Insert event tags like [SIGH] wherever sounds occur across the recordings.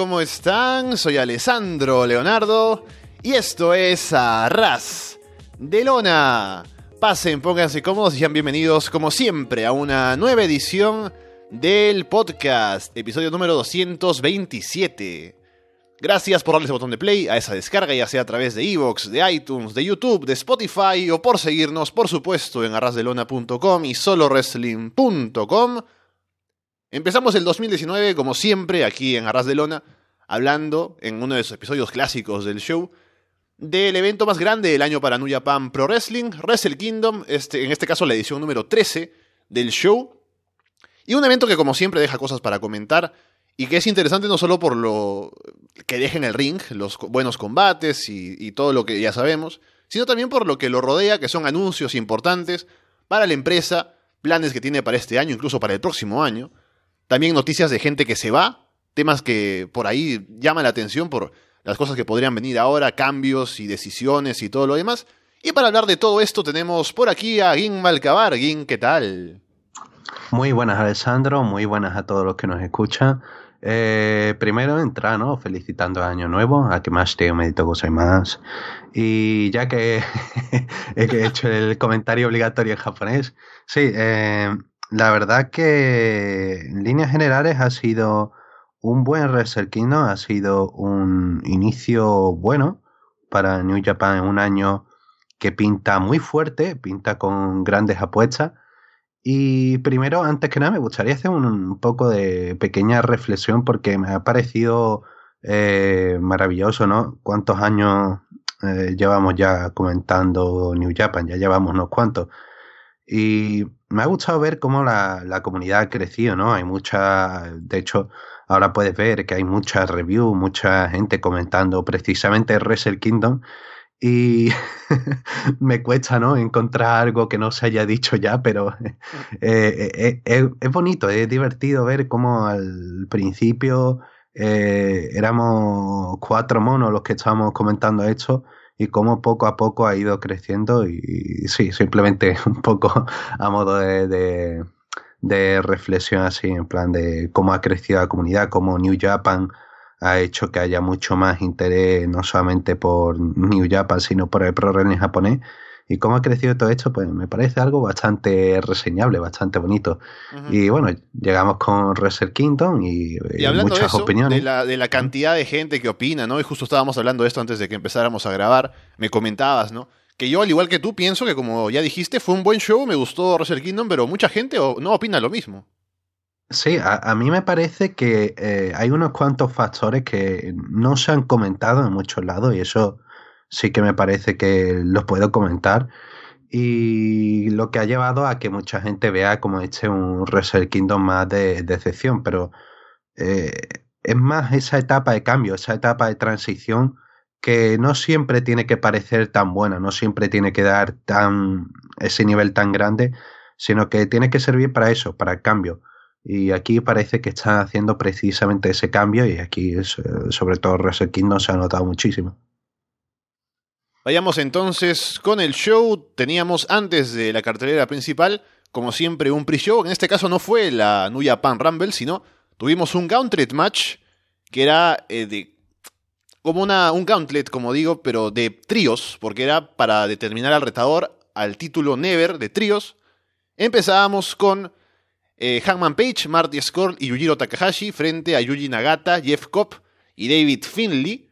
¿cómo están? Soy Alessandro Leonardo y esto es Arras de Lona. Pasen, pónganse cómodos y sean bienvenidos, como siempre, a una nueva edición del podcast, episodio número 227. Gracias por darle ese botón de play a esa descarga, ya sea a través de Evox, de iTunes, de YouTube, de Spotify o por seguirnos, por supuesto, en arrasdelona.com y solowrestling.com. Empezamos el 2019, como siempre, aquí en Arras de Lona, hablando en uno de esos episodios clásicos del show del evento más grande del año para New Japan Pro Wrestling, Wrestle Kingdom, este, en este caso la edición número 13 del show. Y un evento que como siempre deja cosas para comentar y que es interesante no solo por lo que deja en el ring, los buenos combates y, y todo lo que ya sabemos, sino también por lo que lo rodea, que son anuncios importantes para la empresa, planes que tiene para este año, incluso para el próximo año. También noticias de gente que se va, temas que por ahí llaman la atención por las cosas que podrían venir ahora, cambios y decisiones y todo lo demás. Y para hablar de todo esto tenemos por aquí a Gin Malcabar. Gin, ¿qué tal? Muy buenas, Alessandro. Muy buenas a todos los que nos escuchan. Eh, primero entrar, ¿no? Felicitando Año Nuevo, a que más te medito cosas más. Y ya que [LAUGHS] he hecho el comentario obligatorio en japonés, sí, eh, la verdad que en líneas generales ha sido un buen Kingdom, ha sido un inicio bueno para New Japan en un año que pinta muy fuerte, pinta con grandes apuestas. Y primero, antes que nada, me gustaría hacer un, poco de pequeña reflexión porque me ha parecido eh, maravilloso, ¿no? ¿Cuántos años eh, llevamos ya comentando New Japan? Ya llevamos unos cuantos. Y me ha gustado ver cómo la, la, comunidad ha crecido, ¿no? Hay mucha, de hecho, ahora puedes ver que hay muchas reviews, mucha gente comentando precisamente Wrestle Kingdom y [LAUGHS] me cuesta, ¿no? Encontrar algo que no se haya dicho ya, pero [LAUGHS] eh, eh, eh, es bonito, es divertido ver cómo al principio éramos cuatro monos los que estábamos comentando esto y cómo poco a poco ha ido creciendo y, sí, simplemente [LAUGHS] un poco a modo de, de, reflexión así, en plan de cómo ha crecido la comunidad, cómo New Japan ha hecho que haya mucho más interés no solamente por New Japan, sino por el pro japonés y cómo ha crecido todo esto, pues me parece algo bastante reseñable, bastante bonito. Y bueno, llegamos con Wrestle Kingdom y, eh, muchas opiniones. De la, de la cantidad de gente que opina, ¿no? Y justo estábamos hablando de esto antes de que empezáramos a grabar. Me comentabas, ¿no? Que yo, al igual que tú, pienso que, como ya dijiste, fue un buen show, me gustó Wrestle Kingdom, pero mucha gente no opina lo mismo. Sí, a, mí me parece que eh, hay unos cuantos factores que no se han comentado en muchos lados y eso sí que me parece que los puedo comentar. Y lo que ha llevado a que mucha gente vea como este un Wrestle Kingdom más de decepción, pero eh, es más esa etapa de cambio, esa etapa de transición que no siempre tiene que parecer tan buena, no siempre tiene que dar tan ese nivel tan grande, sino que tiene que servir para eso, para el cambio. Y aquí parece que está haciendo precisamente ese cambio y aquí eh, sobre todo Wrestle Kingdom se ha notado muchísimo. Vayamos entonces con el show. Teníamos antes de la cartelera principal, como siempre, un pre-show. En este caso no fue la Nuya Pan Rumble, sino tuvimos un Gauntlet match que era eh, de. como una, un Gauntlet, como digo, pero de tríos, porque era para determinar al retador al título Never de tríos. Empezábamos con eh, Hangman Page, Marty Scurll y Yujiro Takahashi frente a Yuji Nagata, Jeff Cobb y David Finley.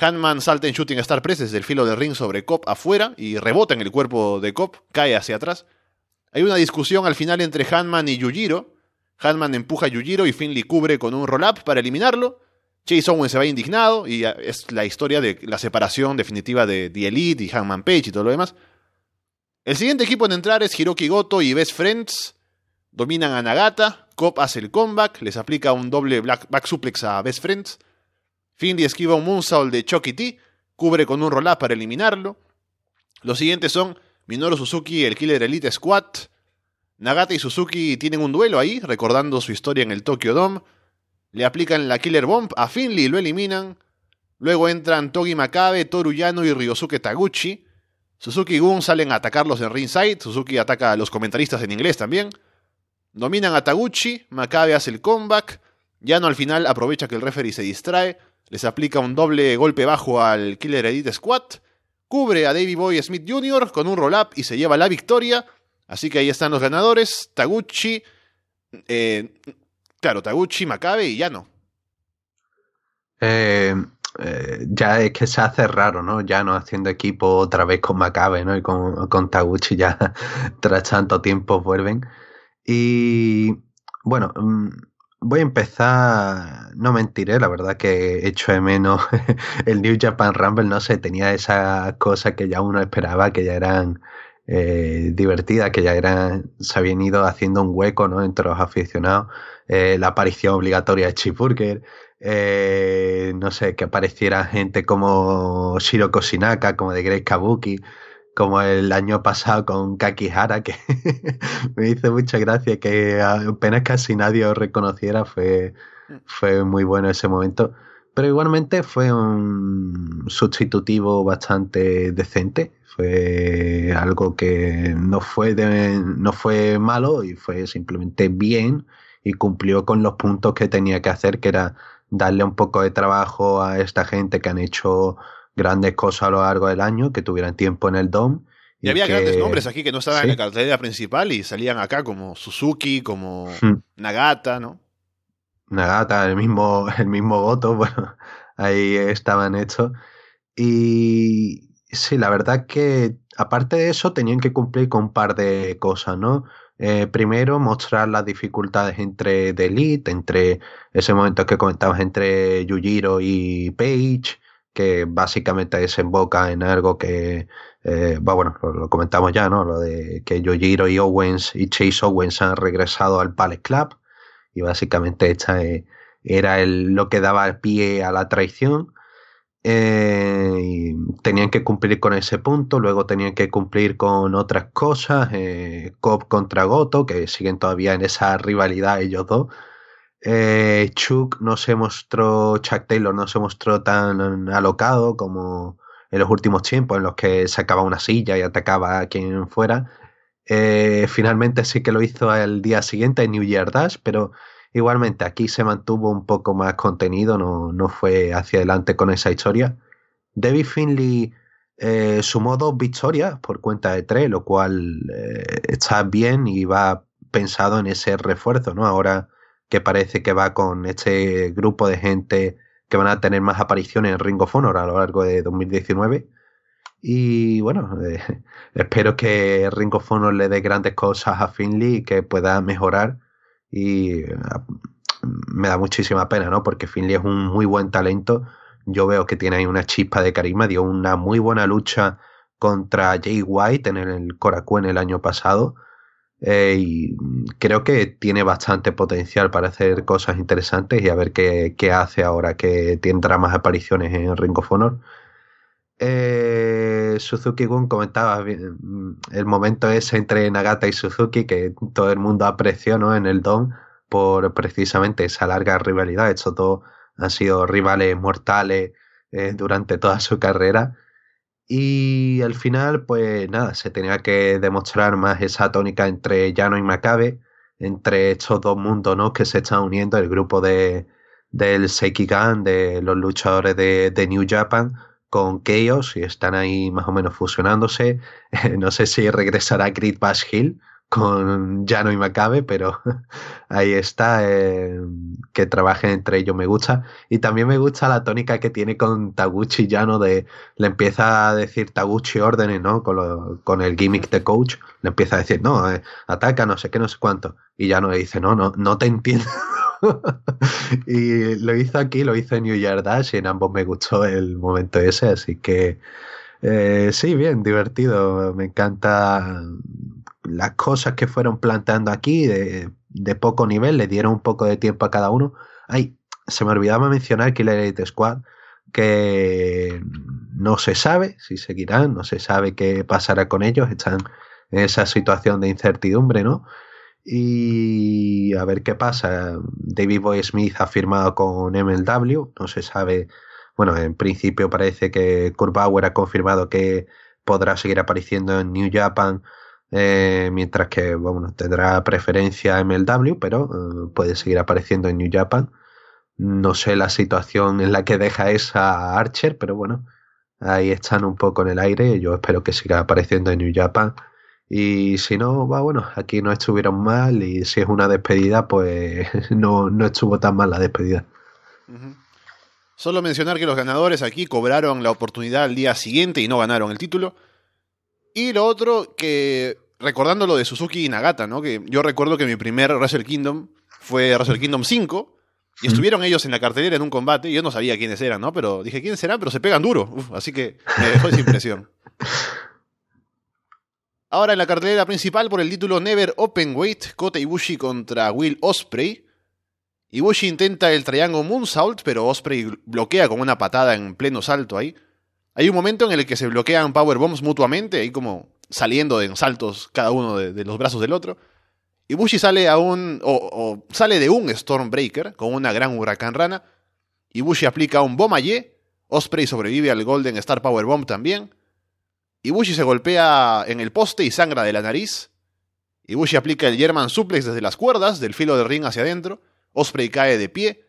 Hanman salta en Shooting Star Press desde el filo del ring sobre Cobb afuera y rebota en el cuerpo de Cobb, cae hacia atrás. Hay una discusión al final entre Hanman y Yujiro. Hanman empuja a Yujiro y Finley cubre con un roll-up para eliminarlo. Chase Owen se va indignado y es la historia de la separación definitiva de The Elite y Hanman Page y todo lo demás. El siguiente equipo en entrar es Hiroki Goto y Best Friends. Dominan a Nagata. Cobb hace el comeback, les aplica un doble back suplex a Best Friends. Finley esquiva un moonsault de Chucky T, cubre con un roll-up para eliminarlo. Los siguientes son Minoru Suzuki el Killer Elite Squad. Nagata y Suzuki tienen un duelo ahí, recordando su historia en el Tokyo Dome. Le aplican la Killer Bomb a Finley y lo eliminan. Luego entran Togi Makabe, Toru Yano y Ryosuke Taguchi. Suzuki y Gun salen a atacarlos en ringside. Suzuki ataca a los comentaristas en inglés también. Dominan a Taguchi. Makabe hace el comeback. Yano al final aprovecha que el referee se distrae, les aplica un doble golpe bajo al Killer Elite Squad, cubre a Davey Boy Smith Jr. con un roll-up y se lleva la victoria. Así que ahí están los ganadores, Taguchi, eh, claro, Taguchi, Makabe y Yano. Eh, eh, ya es que se hace raro, ¿no? Ya no haciendo equipo otra vez con Makabe, ¿no? Y con, con Taguchi ya [LAUGHS] tras tanto tiempo vuelven. Y bueno, mm, voy a empezar, no mentiré, la verdad que hecho de menos [LAUGHS] el New Japan Rumble, no sé, tenía esas cosas que ya uno esperaba, que ya eran eh, divertidas, que ya eran, se habían ido haciendo un hueco, ¿no? Entre los aficionados, eh, la aparición obligatoria de Chip Burger, eh, no sé, que apareciera gente como Shiro Koshinaka, como de Greg Kabuki, como el año pasado con Kakihara, que [LAUGHS] me hizo mucha gracia, que apenas casi nadie os reconociera, fue, fue muy bueno ese momento. Pero igualmente fue un sustitutivo bastante decente, fue algo que no fue, no fue malo y fue simplemente bien y cumplió con los puntos que tenía que hacer, que era darle un poco de trabajo a esta gente que han hecho grandes cosas a lo largo del año, que tuvieran tiempo en el DOM. Y, había grandes nombres aquí que no estaban en la cartelera principal y salían acá como Suzuki, como hmm. Nagata, ¿no? Nagata, el mismo, [LAUGHS] el mismo Goto, [LAUGHS] bueno, ahí estaban hechos. Y sí, la verdad que aparte de eso tenían que cumplir con un par de cosas, ¿no? Eh, primero, mostrar las dificultades entre The Elite, entre ese momento que comentabas entre Yujiro y Page, que básicamente desemboca en algo que, eh, bueno, lo, comentamos ya, ¿no? Lo de que Yujiro y Owens y Chase Owens han regresado al Palace Club y básicamente esta eh, era el, lo que daba pie a la traición. Eh, tenían que cumplir con ese punto, luego tenían que cumplir con otras cosas, Cobb contra Goto, que siguen todavía en esa rivalidad ellos dos. Eh, Chuck no se mostró, Chuck Taylor no se mostró tan alocado como en los últimos tiempos, en los que sacaba una silla y atacaba a quien fuera. Eh, finalmente sí que lo hizo el día siguiente en New Year Dash, pero Igualmente, aquí se mantuvo un poco más contenido, no, no fue hacia adelante con esa historia. David Finley eh, sumó dos victorias por cuenta de tres, lo cual está bien y va pensado en ese refuerzo, ¿no? Ahora que parece que va con este grupo de gente que van a tener más apariciones en Ring of Honor a lo largo de 2019. Y bueno, eh, [LAUGHS] espero que Ring of Honor le dé grandes cosas a Finley y que pueda mejorar y ah, me da muchísima pena, ¿no? Porque Finley es un muy buen talento. Yo veo que tiene ahí una chispa de carisma, dio una muy buena lucha contra Jay White en el Korakuen el año pasado. Eh, y creo que tiene bastante potencial para hacer cosas interesantes y a ver qué, qué hace ahora que tendrá más apariciones en Ring of Honor. Eh, Suzuki Gun comentaba el momento ese entre Nagata y Suzuki que todo el mundo apreció ¿no? en el Don por precisamente esa larga rivalidad. Estos dos han sido rivales mortales eh, durante toda su carrera. Y al final, pues nada, se tenía que demostrar más esa tónica entre Yano y Makabe, entre estos dos mundos ¿no? que se están uniendo, el grupo de, del Seikigan, de los luchadores de, de New Japan, con Chaos y están ahí más o menos fusionándose. [LAUGHS] no sé si regresará Grid Bash Hill con Jano y Macabe, pero [LAUGHS] ahí está, eh, que trabajen entre ellos me gusta. Y también me gusta la tónica que tiene con Taguchi y Jano de, le empieza a decir Taguchi órdenes, ¿no? Con, con el gimmick de coach, le empieza a decir, no, eh, ataca, no sé qué, no sé cuánto. Y Jano le dice, no, no, no te entiendo. [LAUGHS] y lo hizo aquí, lo hizo en New Year Dash y en ambos me gustó el momento ese, así que eh, sí, bien, divertido. Me encanta las cosas que fueron planteando aquí de, poco nivel, le dieron un poco de tiempo a cada uno. Ay, se me olvidaba mencionar Killer Elite Squad, que no se sabe si seguirán, no se sabe qué pasará con ellos, están en esa situación de incertidumbre, ¿no? Y a ver qué pasa. David Boy Smith ha firmado con MLW. No se sabe. Bueno, en principio parece que Kurt Bauer ha confirmado que podrá seguir apareciendo en New Japan. Eh, mientras que bueno, tendrá preferencia MLW, pero eh, puede seguir apareciendo en New Japan. No sé la situación en la que deja esa Archer, pero bueno, ahí están un poco en el aire. Yo espero que siga apareciendo en New Japan. Y si no, va bueno, aquí no estuvieron mal y si es una despedida, pues [LAUGHS] no, no estuvo tan mal la despedida. Solo mencionar que los ganadores aquí cobraron la oportunidad al día siguiente y no ganaron el título. Y lo otro, que recordando lo de Suzuki y Nagata, ¿no? Que yo recuerdo que mi primer Wrestle Kingdom fue Wrestle Kingdom 5 y estuvieron ellos en la cartelera en un combate. Y yo no sabía quiénes eran, ¿no? Pero dije, ¿quiénes serán? Pero se pegan duro. así que me dejó esa impresión. [LAUGHS] Ahora en la cartelera principal por el título Never Open Weight, Kota Ibushi contra Will Osprey. Ibushi intenta el Triangle Moonsault, pero Osprey bloquea con una patada en pleno salto ahí. Hay un momento en el que se bloquean powerbombs mutuamente, ahí como saliendo en saltos cada uno de los brazos del otro. Ibushi sale a un. O, sale de un Stormbreaker con una gran huracán rana. Ibushi aplica un Bomaye. Osprey sobrevive al Golden Star Power Bomb también. Ibushi se golpea en el poste y sangra de la nariz. Ibushi aplica el German Suplex desde las cuerdas, del filo del ring hacia adentro. Osprey cae de pie.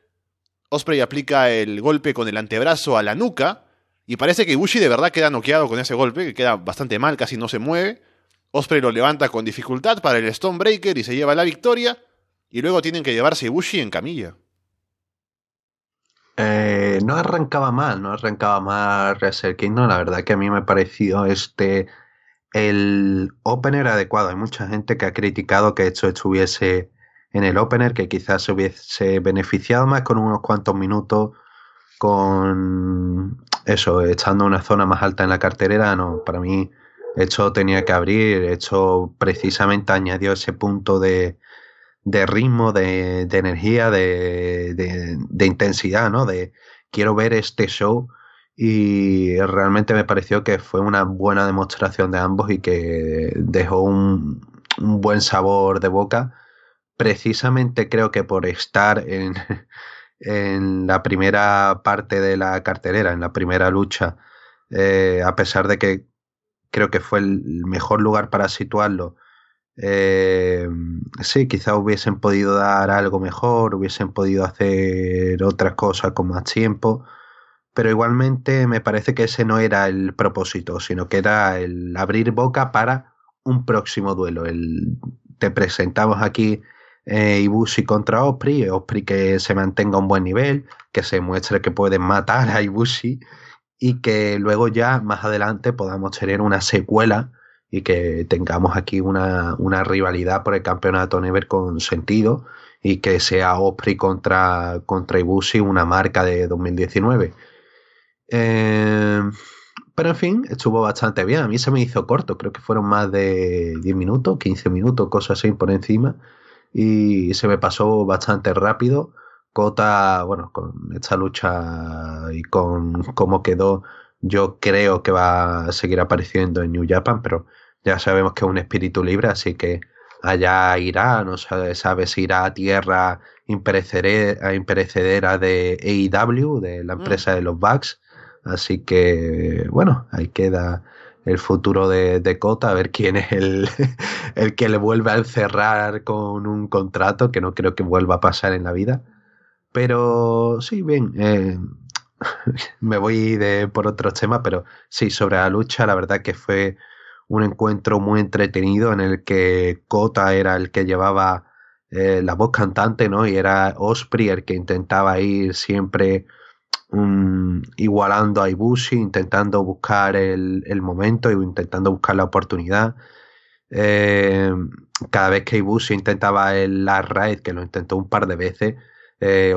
Osprey aplica el golpe con el antebrazo a la nuca. Y parece que Ibushi de verdad queda noqueado con ese golpe, que queda bastante mal, casi no se mueve. Osprey lo levanta con dificultad para el Stonebreaker y se lleva la victoria. Y luego tienen que llevarse Ibushi en camilla. Eh, no arrancaba mal, no arrancaba mal Wrestle Kingdom. La verdad que a mí me pareció este el opener adecuado. Hay mucha gente que ha criticado que esto estuviese en el opener, que quizás se hubiese beneficiado más con unos cuantos minutos, con eso, estando una zona más alta en la carterera. No, para mí esto tenía que abrir, esto precisamente añadió ese punto de, ritmo, de, energía, de, intensidad, ¿no? De quiero ver este show y realmente me pareció que fue una buena demostración de ambos y que dejó un, buen sabor de boca. Precisamente creo que por estar en, en la primera parte de la cartelera, en la primera lucha, eh, a pesar de que creo que fue el mejor lugar para situarlo. Eh, sí, quizá hubiesen podido dar algo mejor, hubiesen podido hacer otras cosas con más tiempo, pero igualmente me parece que ese no era el propósito, sino que era el abrir boca para un próximo duelo. El, te presentamos aquí eh, Ibushi contra Osprey, Osprey que se mantenga un buen nivel, que se muestre que puede matar a Ibushi y que luego ya más adelante podamos tener una secuela y que tengamos aquí una, rivalidad por el campeonato Never con sentido y que sea Osprey contra, contra Ibushi una marca de 2019. Eh, pero en fin, estuvo bastante bien. A mí se me hizo corto, creo que fueron más de 10 minutos, 15 minutos, cosas así por encima. Y se me pasó bastante rápido. Kota, bueno, con esta lucha y con cómo quedó, yo creo que va a seguir apareciendo en New Japan, pero ya sabemos que es un espíritu libre, así que allá irá, no sabe, sabe si irá a tierra imperecedera de AEW, de la mm. empresa de los Bucks. Así que, bueno, ahí queda el futuro de, de Kota, a ver quién es el, [LAUGHS] el que le vuelve a encerrar con un contrato, que no creo que vuelva a pasar en la vida. Pero sí, bien, eh, [LAUGHS] me voy de, por otros temas, pero sí, sobre la lucha, la verdad que fue un encuentro muy entretenido en el que Kota era el que llevaba eh, la voz cantante, ¿no? Y era Osprey el que intentaba ir siempre um, igualando a Ibushi, intentando buscar el, el momento y intentando buscar la oportunidad. Eh, cada vez que Ibushi intentaba el last ride, que lo intentó un par de veces, eh,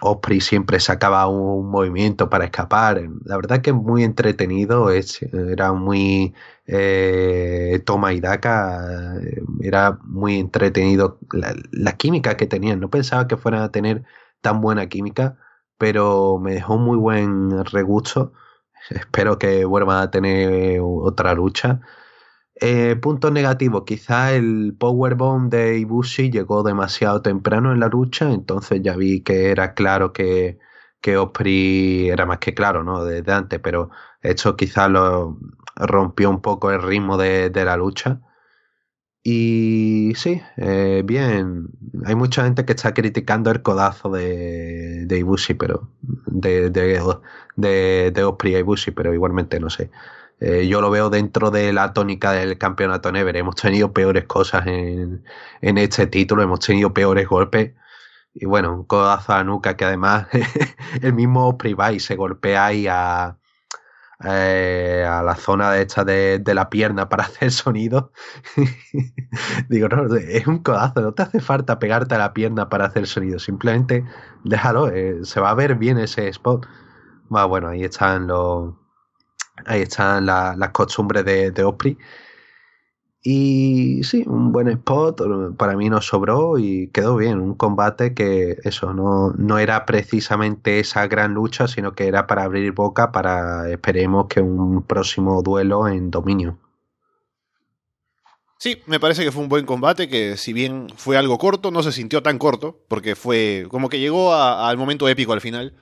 Osprey siempre sacaba un movimiento para escapar. La verdad que es muy entretenido, es, era muy eh, toma y daca, era muy entretenido la, química que tenían. No pensaba que fueran a tener tan buena química, pero me dejó muy buen regusto. [LAUGHS] Espero que vuelvan a tener otra lucha. Eh, punto negativo, quizá el powerbomb de Ibushi llegó demasiado temprano en la lucha, entonces ya vi que era claro que, que Osprey era más que claro, ¿no? Desde antes, pero esto quizá lo rompió un poco el ritmo de, la lucha. Y sí, eh, bien. Hay mucha gente que está criticando el codazo de, de Ibushi, pero. De, de, de, Osprey a Ibushi, pero igualmente no sé. Eh, yo lo veo dentro de la tónica del campeonato Never. Hemos tenido peores cosas en, en este título, hemos tenido peores golpes. Y bueno, un codazo a nuca que además [LAUGHS] el mismo Osprey va y se golpea ahí a, eh, a la zona de esta de, la pierna para [LAUGHS] hacer sonido. [LAUGHS] Digo, no, es un codazo, no te hace falta pegarte a la pierna para hacer sonido, simplemente déjalo, eh, se va a ver bien ese spot. bueno, ahí están los. Ahí están las costumbres de, de Osprey. Y sí, un buen spot, para mí nos sobró y quedó bien. Un combate que eso, no, no era precisamente esa gran lucha, sino que era para abrir boca para, esperemos, que un próximo duelo en dominio. Sí, me parece que fue un buen combate, que si bien fue algo corto, no se sintió tan corto, porque fue como que llegó al momento épico al final.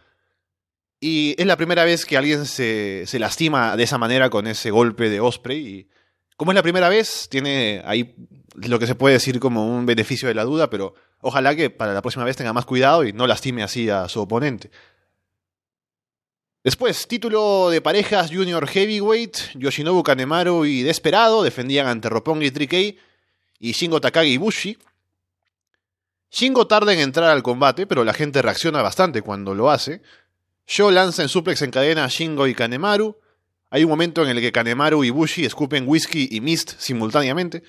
Y es la primera vez que alguien se, se lastima de esa manera con ese golpe de Osprey. Y como es la primera vez, tiene ahí lo que se puede decir como un beneficio de la duda, pero ojalá que para la próxima vez tenga más cuidado y no lastime así a su oponente. Después, título de parejas Junior Heavyweight, Yoshinobu Kanemaru y Desperado defendían ante Roppongi 3K y Shingo Takagi Bushi. Shingo tarda en entrar al combate, pero la gente reacciona bastante cuando lo hace. Yo lanza en suplex en cadena a Shingo y Kanemaru. Hay un momento en el que Kanemaru y Bushi escupen whisky y mist simultáneamente.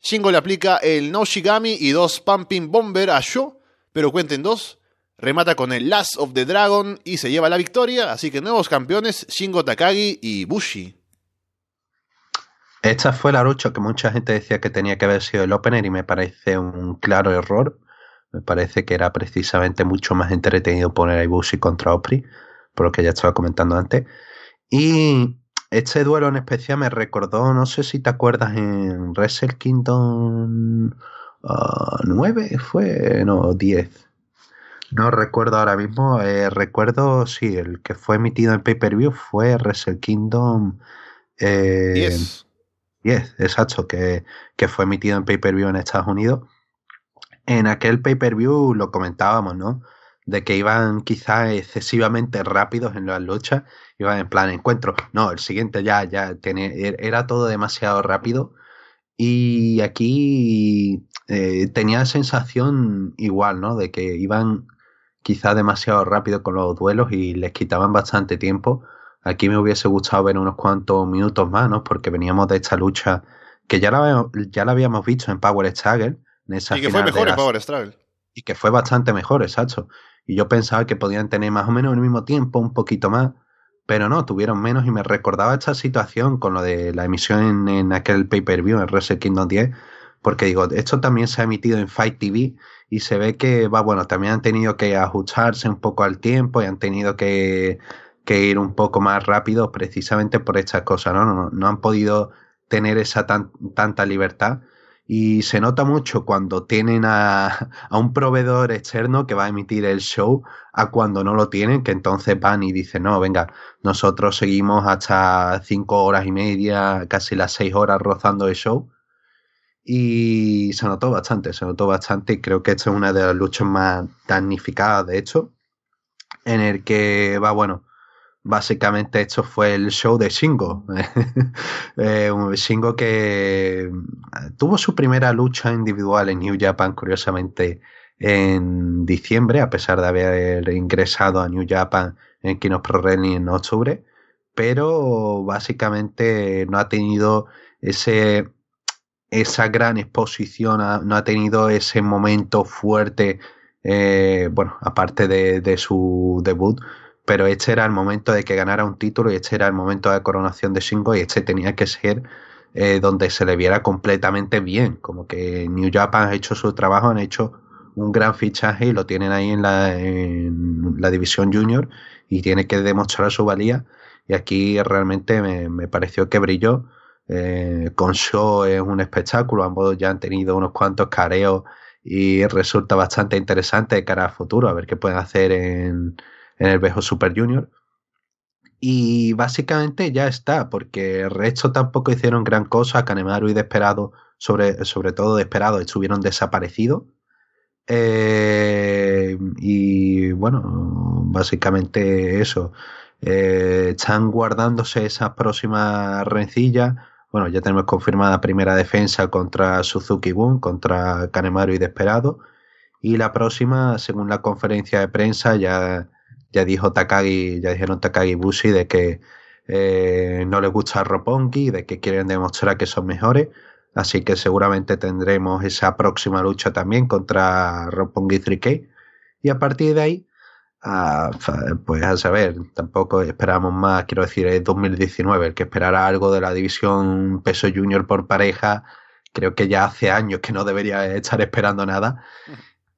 Shingo le aplica el No Shigami y dos Pumping Bomber a Sho, pero cuenten dos. Remata con el Last of the Dragon y se lleva la victoria, así que nuevos campeones Shingo Takagi y Bushi. Esta fue la lucha que mucha gente decía que tenía que haber sido el opener y me parece un claro error. Me parece que era precisamente mucho más entretenido poner a Ibushi contra Opry, por lo que ya estaba comentando antes. Y este duelo en especial me recordó, no sé si te acuerdas, en Wrestle Kingdom 9, ah, fue, no, 10. No recuerdo ahora mismo, eh, recuerdo, sí, el que fue emitido en pay-per-view fue Wrestle Kingdom 10. Eh, 10, exacto, que, que fue emitido en pay-per-view en Estados Unidos. En aquel pay-per-view lo comentábamos, ¿no? De que iban quizás excesivamente rápidos en las luchas iba en plan encuentro. No, el siguiente ya, ya tiene, er, era todo demasiado rápido. Y aquí eh, tenía sensación igual, ¿no? De que iban quizá demasiado rápido con los duelos y les quitaban bastante tiempo. Aquí me hubiese gustado ver unos cuantos minutos más, ¿no? Porque veníamos de esta lucha que ya la, ya la habíamos visto en Power Struggle. En esa y que fue mejor en Power Struggle. Y que fue bastante mejor, exacto. Y yo pensaba que podían tener más o menos el mismo tiempo, un poquito más pero no, tuvieron menos y me recordaba esta situación con lo de la emisión en, aquel pay-per-view en Wrestle Kingdom 10, porque digo, esto también se ha emitido en Fight TV y se ve que, va, bueno, también han tenido que ajustarse un poco al tiempo y han tenido que, ir un poco más rápido precisamente por estas cosas, ¿no? No, no han podido tener esa tanta libertad y se nota mucho cuando tienen a, un proveedor externo que va a emitir el show a cuando no lo tienen, que entonces van y dicen, no, venga, nosotros seguimos hasta cinco horas y media, casi las seis horas rozando el show. Y se notó bastante, se notó bastante y creo que esta es una de las luchas más damnificadas, de hecho, en el que va, bueno, básicamente esto fue el show de Shingo. [LAUGHS] eh, Shingo que eh, tuvo su primera lucha individual en New Japan, curiosamente, en diciembre, a pesar de haber ingresado a New Japan en Kino Pro Wrestling en octubre, pero básicamente no ha tenido ese esa gran exposición, no ha tenido ese momento fuerte, eh, bueno, aparte de, de su debut, pero este era el momento de que ganara un título y este era el momento de coronación de Shingo y este tenía que ser eh, donde se le viera completamente bien, como que New Japan ha hecho su trabajo, han hecho un gran fichaje y lo tienen ahí en la, división junior y tiene que demostrar su valía y aquí realmente me, pareció que brilló. Eh, con Show es un espectáculo, ambos ya han tenido unos cuantos careos y resulta bastante interesante de cara al futuro, a ver qué pueden hacer en, en el Bejo Super Junior. Y básicamente ya está, porque el resto tampoco hicieron gran cosa. Kanemaru y Desperado, sobre, sobre todo Desperado, estuvieron desaparecidos. Eh, y bueno, básicamente eso. Eh, están guardándose esas próximas rencillas. Bueno, ya tenemos confirmada primera defensa contra Suzuki Gun, contra Kanemaru y Desperado. Y la próxima, según la conferencia de prensa, ya, ya dijo Takagi, ya dijeron Takagi y Bushi de que eh, no les gusta Roppongi, de que quieren demostrar que son mejores. Así que seguramente tendremos esa próxima lucha también contra Roppongi 3K. Y a partir de ahí, ah, pues a saber, tampoco esperamos más, quiero decir, es 2019, el que esperara algo de la división peso junior por pareja, creo que ya hace años que no debería estar esperando nada.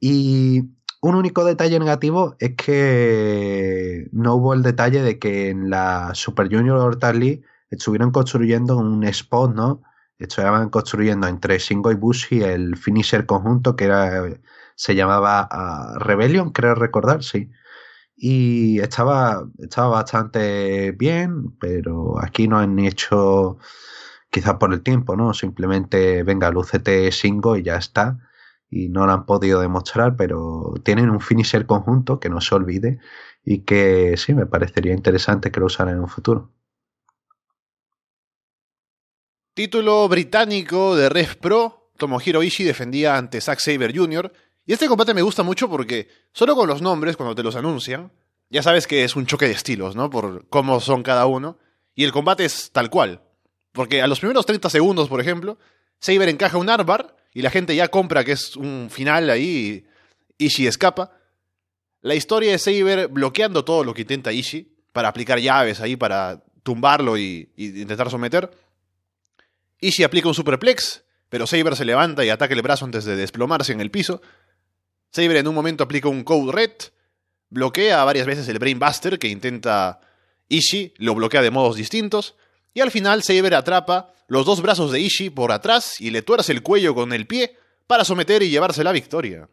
Y un único detalle negativo es que no hubo el detalle de que en la Super Junior Hortal League estuvieron construyendo un spot, ¿no? Estaban construyendo entre Shingo y Bushi el finisher conjunto que se llamaba uh, Rebellion, creo recordar, sí. Y estaba, estaba bastante bien, pero aquí no han hecho, quizás por el tiempo, ¿no? Simplemente, venga, lucete Shingo y ya está y no lo han podido demostrar, pero tienen un finisher conjunto que no se olvide y que sí, me parecería interesante que lo usaran en un futuro. Título británico de Res Pro, Tomohiro Ishii defendía ante Zack Saber Jr. Y este combate me gusta mucho porque solo con los nombres, cuando te los anuncian, ya sabes que es un choque de estilos, ¿no? Por cómo son cada uno. Y el combate es tal cual. Porque a los primeros 30 segundos, por ejemplo, Saber encaja un armbar y la gente ya compra que es un final ahí, Ishii escapa. La historia de Saber bloqueando todo lo que intenta Ishii para aplicar llaves ahí para tumbarlo y, y intentar someter. Ishii aplica un superplex, pero Saber se levanta y ataca el brazo antes de desplomarse en el piso. Saber en un momento aplica un Code Red, bloquea varias veces el Brainbuster que intenta Ishii, lo bloquea de modos distintos, y al final Saber atrapa los dos brazos de Ishii por atrás y le tuerce el cuello con el pie para someter y llevarse la victoria.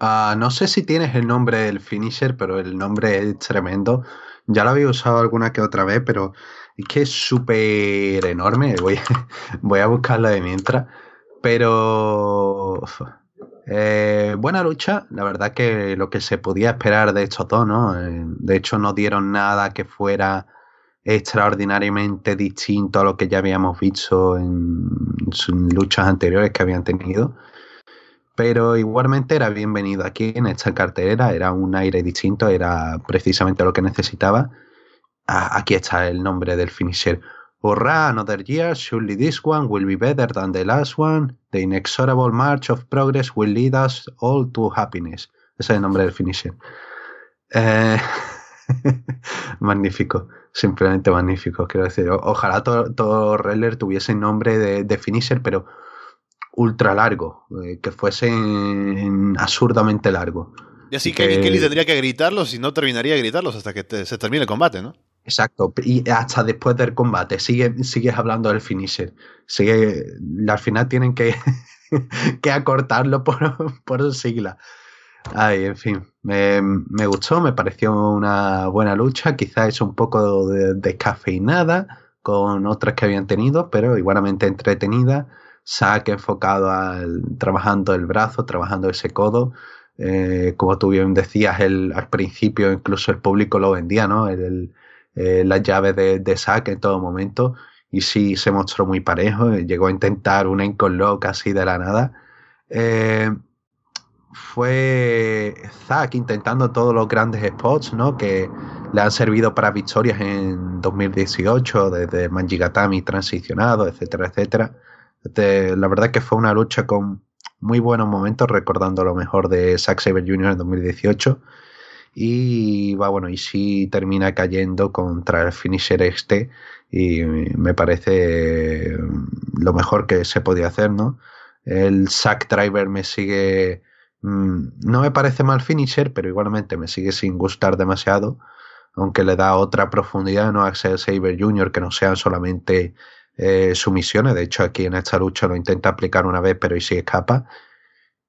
Uh, no sé si tienes el nombre del finisher, pero el nombre es tremendo. Ya lo había usado alguna que otra vez, pero es que es súper enorme. Voy, a [LAUGHS] buscarlo de mientras. Pero eh, buena lucha, la verdad que lo que se podía esperar de estos dos, ¿no? Eh, de hecho, no dieron nada que fuera extraordinariamente distinto a lo que ya habíamos visto en, luchas anteriores que habían tenido. Pero igualmente era bienvenido aquí en esta cartelera, era un aire distinto, era precisamente lo que necesitaba. Ah, aquí está el nombre del finisher. Hurrah, another year, surely this one will be better than the last one. The inexorable march of progress will lead us all to happiness. Ese es el nombre del finisher. Eh, [LAUGHS] magnífico, simplemente magnífico. Quiero decir, ojalá todo, todo tuviese nombre de, finisher, pero ultra largo, eh, que fuese absurdamente largo. Y así que Kelly tendría que gritarlos y no terminaría de gritarlos hasta que se termine el combate, ¿no? Exacto, y hasta después del combate sigue, sigues hablando del finisher. Sigue, al final tienen que, [LAUGHS] que acortarlo por, por sigla. Ay, en fin, me, me, gustó, me pareció una buena lucha. Quizás es un poco descafeinada con otras que habían tenido, pero igualmente entretenida. Saque enfocado al trabajando el brazo, trabajando ese codo. Eh, como tú bien decías, el, al principio incluso el público lo vendía, ¿no? El, eh, las llaves de, saque en todo momento. Y sí, se mostró muy parejo. Llegó a intentar un lock así de la nada. Eh, fue Zack intentando todos los grandes spots, ¿no? Que le han servido para victorias en 2018, desde Manjigatami transicionado, etcétera, etcétera. la verdad que fue una lucha con muy buenos momentos, recordando lo mejor de Zack Saber Jr. en 2018. Y va bueno, y sí termina cayendo contra el finisher este. Y me parece lo mejor que se podía hacer, ¿no? El Sack Driver me sigue no me parece mal finisher, pero igualmente me sigue sin gustar demasiado, aunque le da otra profundidad ¿no? a Saber Jr. que no sean solamente eh, sumisiones. De hecho, aquí en esta lucha lo intenta aplicar una vez, pero y sí escapa.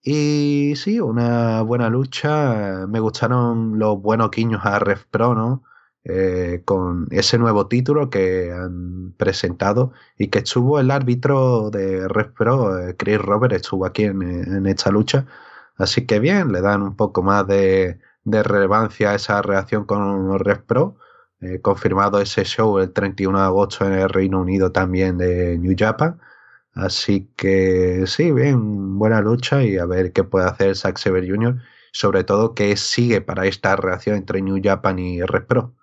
Y sí, una buena lucha. Me gustaron los buenos quiños a Ref Pro, ¿no? eh, con ese nuevo título que han presentado y que estuvo el árbitro de Red Pro, eh, Chris Robert, estuvo aquí en, esta lucha. Así que bien, le dan un poco más de, relevancia a esa reacción con Red Pro. Eh, confirmado ese show el 31 de agosto en el Reino Unido también de New Japan. Así que sí, bien, buena lucha y a ver qué puede hacer Zack Saber Jr. Sobre todo qué sigue para esta reacción entre New Japan y Red Pro.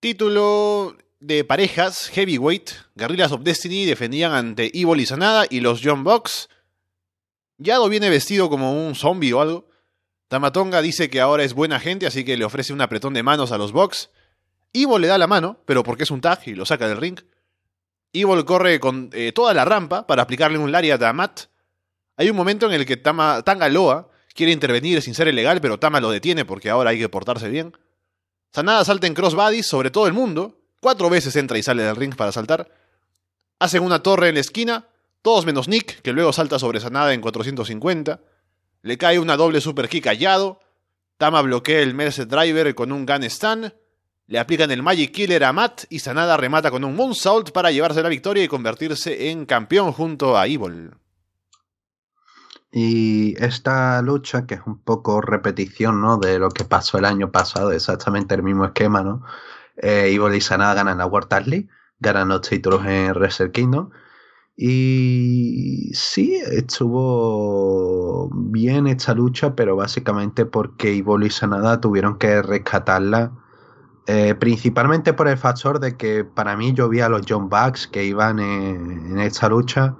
Título de parejas, Heavyweight, Guerrillas of Destiny defendían ante Evil y Sanada y los John Box. Yado viene vestido como un zombie o algo. Tamatonga dice que ahora es buena gente, así que le ofrece un apretón de manos a los Box. Evil le da la mano, pero porque es un tag y lo saca del ring. Evil corre con eh, toda la rampa para aplicarle un lariat a Matt. Hay un momento en el que Tama, Tangaloa quiere intervenir sin ser ilegal, pero Tama lo detiene porque ahora hay que portarse bien. Sanada salta en crossbodies sobre todo el mundo. Cuatro veces entra y sale del ring para saltar. Hacen una torre en la esquina. Todos menos Nick, que luego salta sobre Sanada en 450. Le cae una doble super kick hallado. Tama bloquea el Merced Driver con un Gun Stun. Le aplican el Magic Killer a Matt y Sanada remata con un Moonsault para llevarse la victoria y convertirse en campeón junto a Evil. Y esta lucha, que es un poco repetición ¿no? de lo que pasó el año pasado, exactamente el mismo esquema, ¿no? Eh, y Sanada ganan la World League, ganan los títulos en Wrestle Kingdom. Y sí, estuvo bien esta lucha, pero básicamente porque Ivo y Sanada tuvieron que rescatarla. Eh, principalmente por el factor de que para mí yo vi a los John Bucks que iban en esta lucha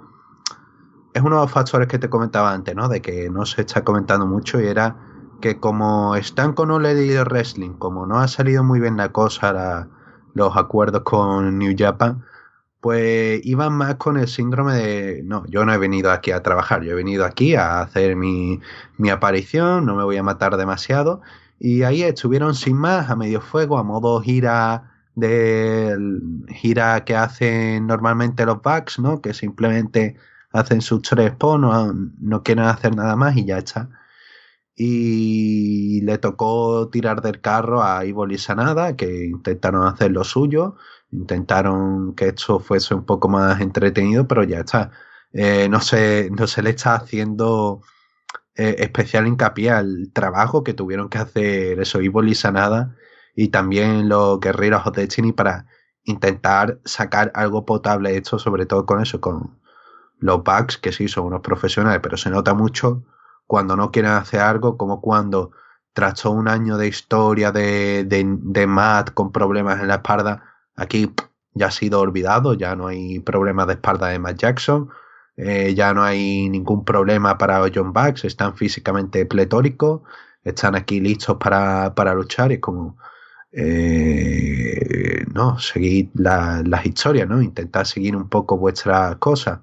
es uno de los factores que te comentaba antes, ¿no? De que no se está comentando mucho y era que como están con All Elite Wrestling, como no ha salido muy bien la cosa, los acuerdos con New Japan, pues iban más con el síndrome de, no, yo no he venido aquí a trabajar, yo he venido aquí a hacer mi, mi aparición, no me voy a matar demasiado. Y ahí estuvieron sin más, a medio fuego, a modo gira de gira que hacen normalmente los backs, ¿no? Que simplemente hacen sus tres ponos, no, quieren hacer nada más y ya está. Y le tocó tirar del carro a Ivo y Sanada, que intentaron hacer lo suyo, intentaron que esto fuese un poco más entretenido, pero ya está. Eh, no, se, no se le está haciendo eh, especial hincapié al trabajo que tuvieron que hacer eso, Ivo y Sanada, y también los guerreros de Destiny para intentar sacar algo potable de esto, sobre todo con eso, con, los bugs, que sí son unos profesionales, pero se nota mucho cuando no quieren hacer algo, como cuando tras todo un año de historia de, de, Matt con problemas en la espalda, aquí ya ha sido olvidado, ya no hay problemas de espalda de Matt Jackson, eh, ya no hay ningún problema para John Bucks, están físicamente pletóricos, están aquí listos para, para luchar, es como, eh, no, seguir las historias, ¿no? Intentar seguir un poco vuestras cosas.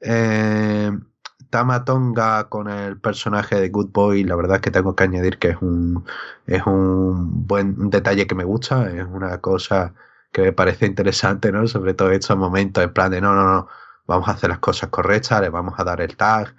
Eh, Tama Tonga con el personaje de Good Boy, la verdad es que tengo que añadir que es un, es un buen detalle que me gusta, es una cosa que me parece interesante, ¿no? Sobre todo estos momentos en plan de no, no, no, vamos a hacer las cosas correctas, le vamos a dar el tag.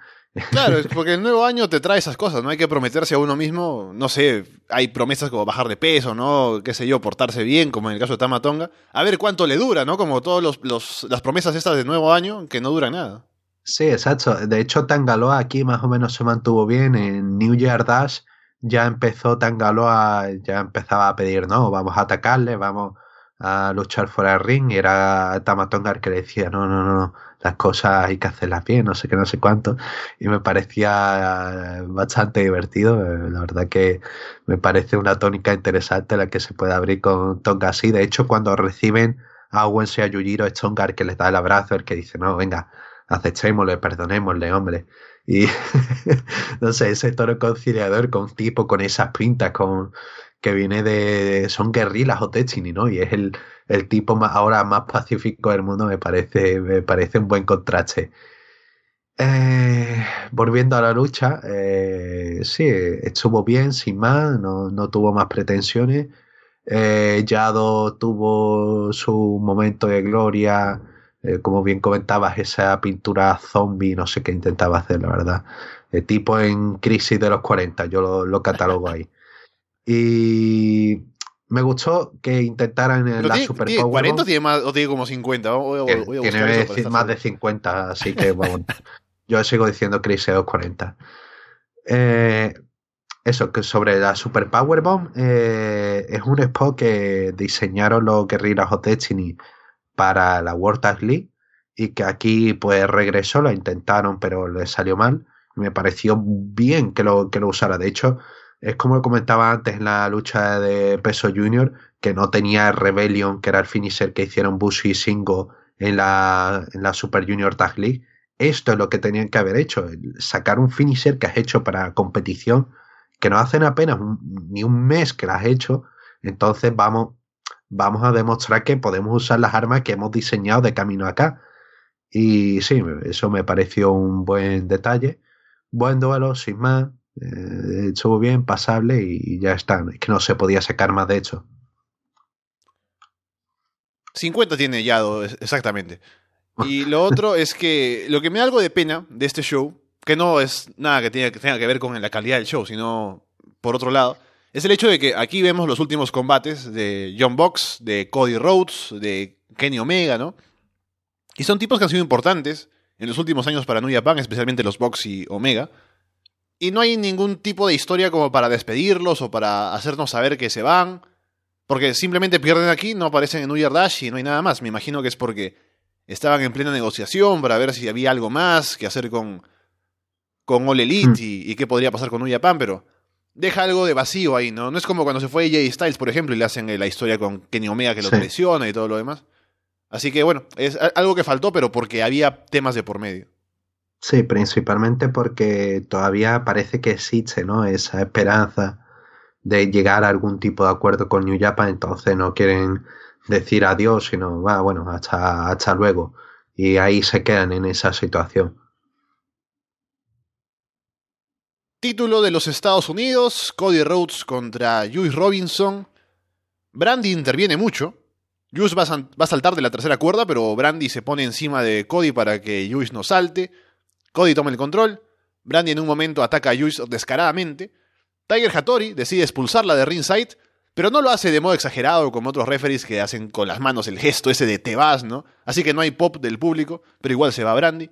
Claro, [LAUGHS] porque el nuevo año te trae esas cosas, no hay que prometerse a uno mismo, no sé, hay promesas como bajar de peso, ¿no? Qué sé yo, portarse bien, como en el caso de Tama Tonga. A ver cuánto le dura, ¿no? Como todas los, las promesas estas de nuevo año que no duran nada. Sí, exacto. De hecho, Tangaloa aquí más o menos se mantuvo bien. En New Year Dash ya empezó Tangaloa, ya empezaba a pedir, no, vamos a atacarle, vamos a luchar fuera del ring. Y era Tamatonga que le decía, no, no, no, las cosas hay que hacerlas bien, no sé qué, no sé cuánto. Y me parecía bastante divertido. La verdad que me parece una tónica interesante la que se puede abrir con Tonga así. De hecho, cuando reciben a Owens y a Yujiro, es Tonga que les da el abrazo, el que dice, no, venga aceptémosle, perdonémosle, hombre. Y [LAUGHS] no sé, ese toro conciliador con tipo con esas pintas, con que viene de. son guerrillas o Destiny, ¿no? Y es el, el tipo más, ahora más pacífico del mundo, me parece, me parece un buen contraste. Eh, volviendo a la lucha, eh, sí, estuvo bien, sin más, no, no tuvo más pretensiones. Eh, Yado tuvo su momento de gloria eh, como bien comentabas, esa pintura zombie, no sé qué intentaba hacer, la verdad. El tipo en crisis de los 40, yo lo, catalogo ahí. [LAUGHS] Y me gustó que intentaran en la Super ¿tiene 40 o tiene, más, o tiene como 50? tiene más de 50, así [LAUGHS] que bueno, yo sigo diciendo que Criseos 40. Eh, eso, que sobre la Super Power Bomb, eh, es un spot que diseñaron los guerrillas of Destiny para la World Tag League y que aquí pues regresó, lo intentaron pero les salió mal. Me pareció bien que lo, que lo usara. De hecho, es como comentaba antes en la lucha de peso junior, que no tenía Rebellion, que era el finisher que hicieron Bush y Singo en la, en la Super Junior Tag League. Esto es lo que tenían que haber hecho, sacar un finisher que has hecho para competición que no hacen apenas ni un mes que las has hecho, entonces vamos, vamos a demostrar que podemos usar las armas que hemos diseñado de camino acá. Y sí, eso me pareció un buen detalle. Buen duelo, sin más. Eh, estuvo bien, pasable y ya está. Es que no se podía sacar más de hecho. 50 tiene ya, exactamente. [LAUGHS] Y lo otro es que lo que me da algo de pena de este show que no es nada que tenga que ver con la calidad del show, sino por otro lado, es el hecho de que aquí vemos los últimos combates de John Box, de Cody Rhodes, de Kenny Omega, ¿no? Y son tipos que han sido importantes en los últimos años para New Japan, especialmente los Box y Omega. Y no hay ningún tipo de historia como para despedirlos o para hacernos saber que se van. Porque simplemente pierden aquí, no aparecen en New Year Dash y no hay nada más. Me imagino que es porque estaban en plena negociación para ver si había algo más que hacer con, con All Elite hmm. y, qué podría pasar con New Japan, pero deja algo de vacío ahí, ¿no? No es como cuando se fue Jay Styles, por ejemplo, y le hacen eh, la historia con Kenny Omega que lo presiona y todo lo demás. Así que bueno, es algo que faltó, pero porque había temas de por medio. Sí, principalmente porque todavía parece que existe, ¿no? Esa esperanza de llegar a algún tipo de acuerdo con New Japan, entonces no quieren decir adiós, sino, va, bueno, hasta, hasta luego. Y ahí se quedan en esa situación. Título de los Estados Unidos, Cody Rhodes contra Juice Robinson. Brandy interviene mucho. Juice va a, saltar de la tercera cuerda, pero Brandy se pone encima de Cody para que Juice no salte. Cody toma el control. Brandy en un momento ataca a Juice descaradamente. Tiger Hattori decide expulsarla de ringside, pero no lo hace de modo exagerado como otros referees que hacen con las manos el gesto ese de te vas, ¿no? Así que no hay pop del público, pero igual se va Brandy.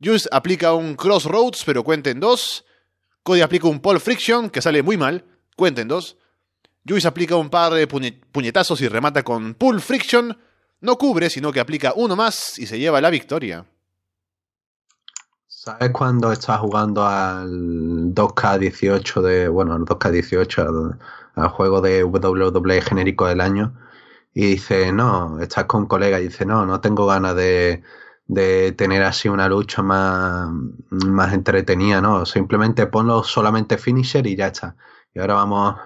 Juice aplica un crossroads, pero cuenta en dos. Cody aplica un pole friction que sale muy mal, cuenten dos. Juice aplica un par de puñetazos y remata con pull friction. No cubre, sino que aplica uno más y se lleva la victoria. ¿Sabes cuando estás jugando al 2K18 de. Bueno, al 2K18, al, juego de WWE genérico del año? Y dice, no, estás con un colega y dice, no, no tengo ganas de, de tener así una lucha más, más entretenida, ¿no? Simplemente ponlo solamente finisher y ya está. Y ahora vamos,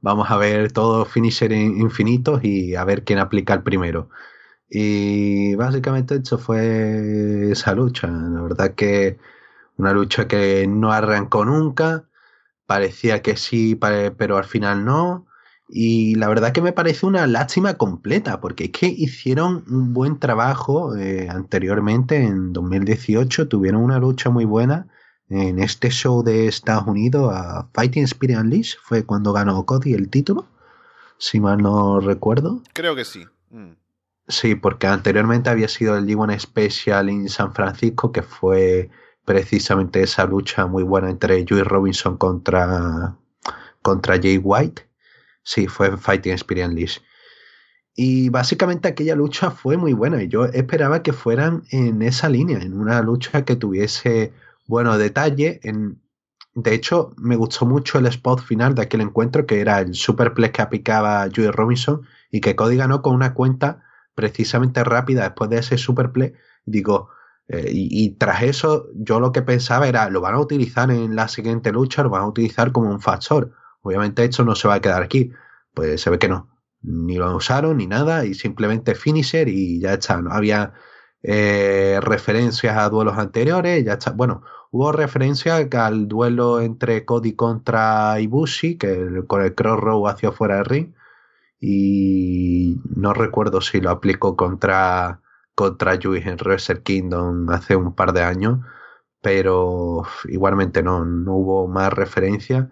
vamos a ver todos finisher infinitos y a ver quién aplica el primero. Y básicamente eso fue esa lucha. La verdad que una lucha que no arrancó nunca. Parecía que sí, pero al final no. Y la verdad que me parece una lástima completa, porque es que hicieron un buen trabajo eh, anteriormente, en 2018, tuvieron una lucha muy buena en este show de Estados Unidos, a Fighting Spirit Unleashed, fue cuando ganó Cody el título, si mal no recuerdo. Creo que sí. Mm. Sí, porque anteriormente había sido el G1 Special en San Francisco, que fue precisamente esa lucha muy buena entre Joey Robinson contra, contra Jay White Sí, fue Fighting Experience Y básicamente aquella lucha fue muy buena y yo esperaba que fueran en esa línea, en una lucha que tuviese, bueno, detalle. En, de hecho, me gustó mucho el spot final de aquel encuentro, que era el superplex que aplicaba Joey Robinson y que Cody ganó con una cuenta precisamente rápida después de ese superplex. Digo, eh, y, tras eso, yo lo que pensaba era, lo van a utilizar en la siguiente lucha, lo van a utilizar como un factor. Obviamente esto no se va a quedar aquí. Pues se ve que no. Ni lo usaron ni nada y simplemente finisher y ya está. No había eh, referencias a duelos anteriores, ya está. Bueno, hubo referencia al duelo entre Cody contra Ibushi, que con el crossrow hacia fuera del ring. Y no recuerdo si lo aplicó contra, contra Yui en Wrestle Kingdom hace un par de años, pero igualmente no, no hubo más referencia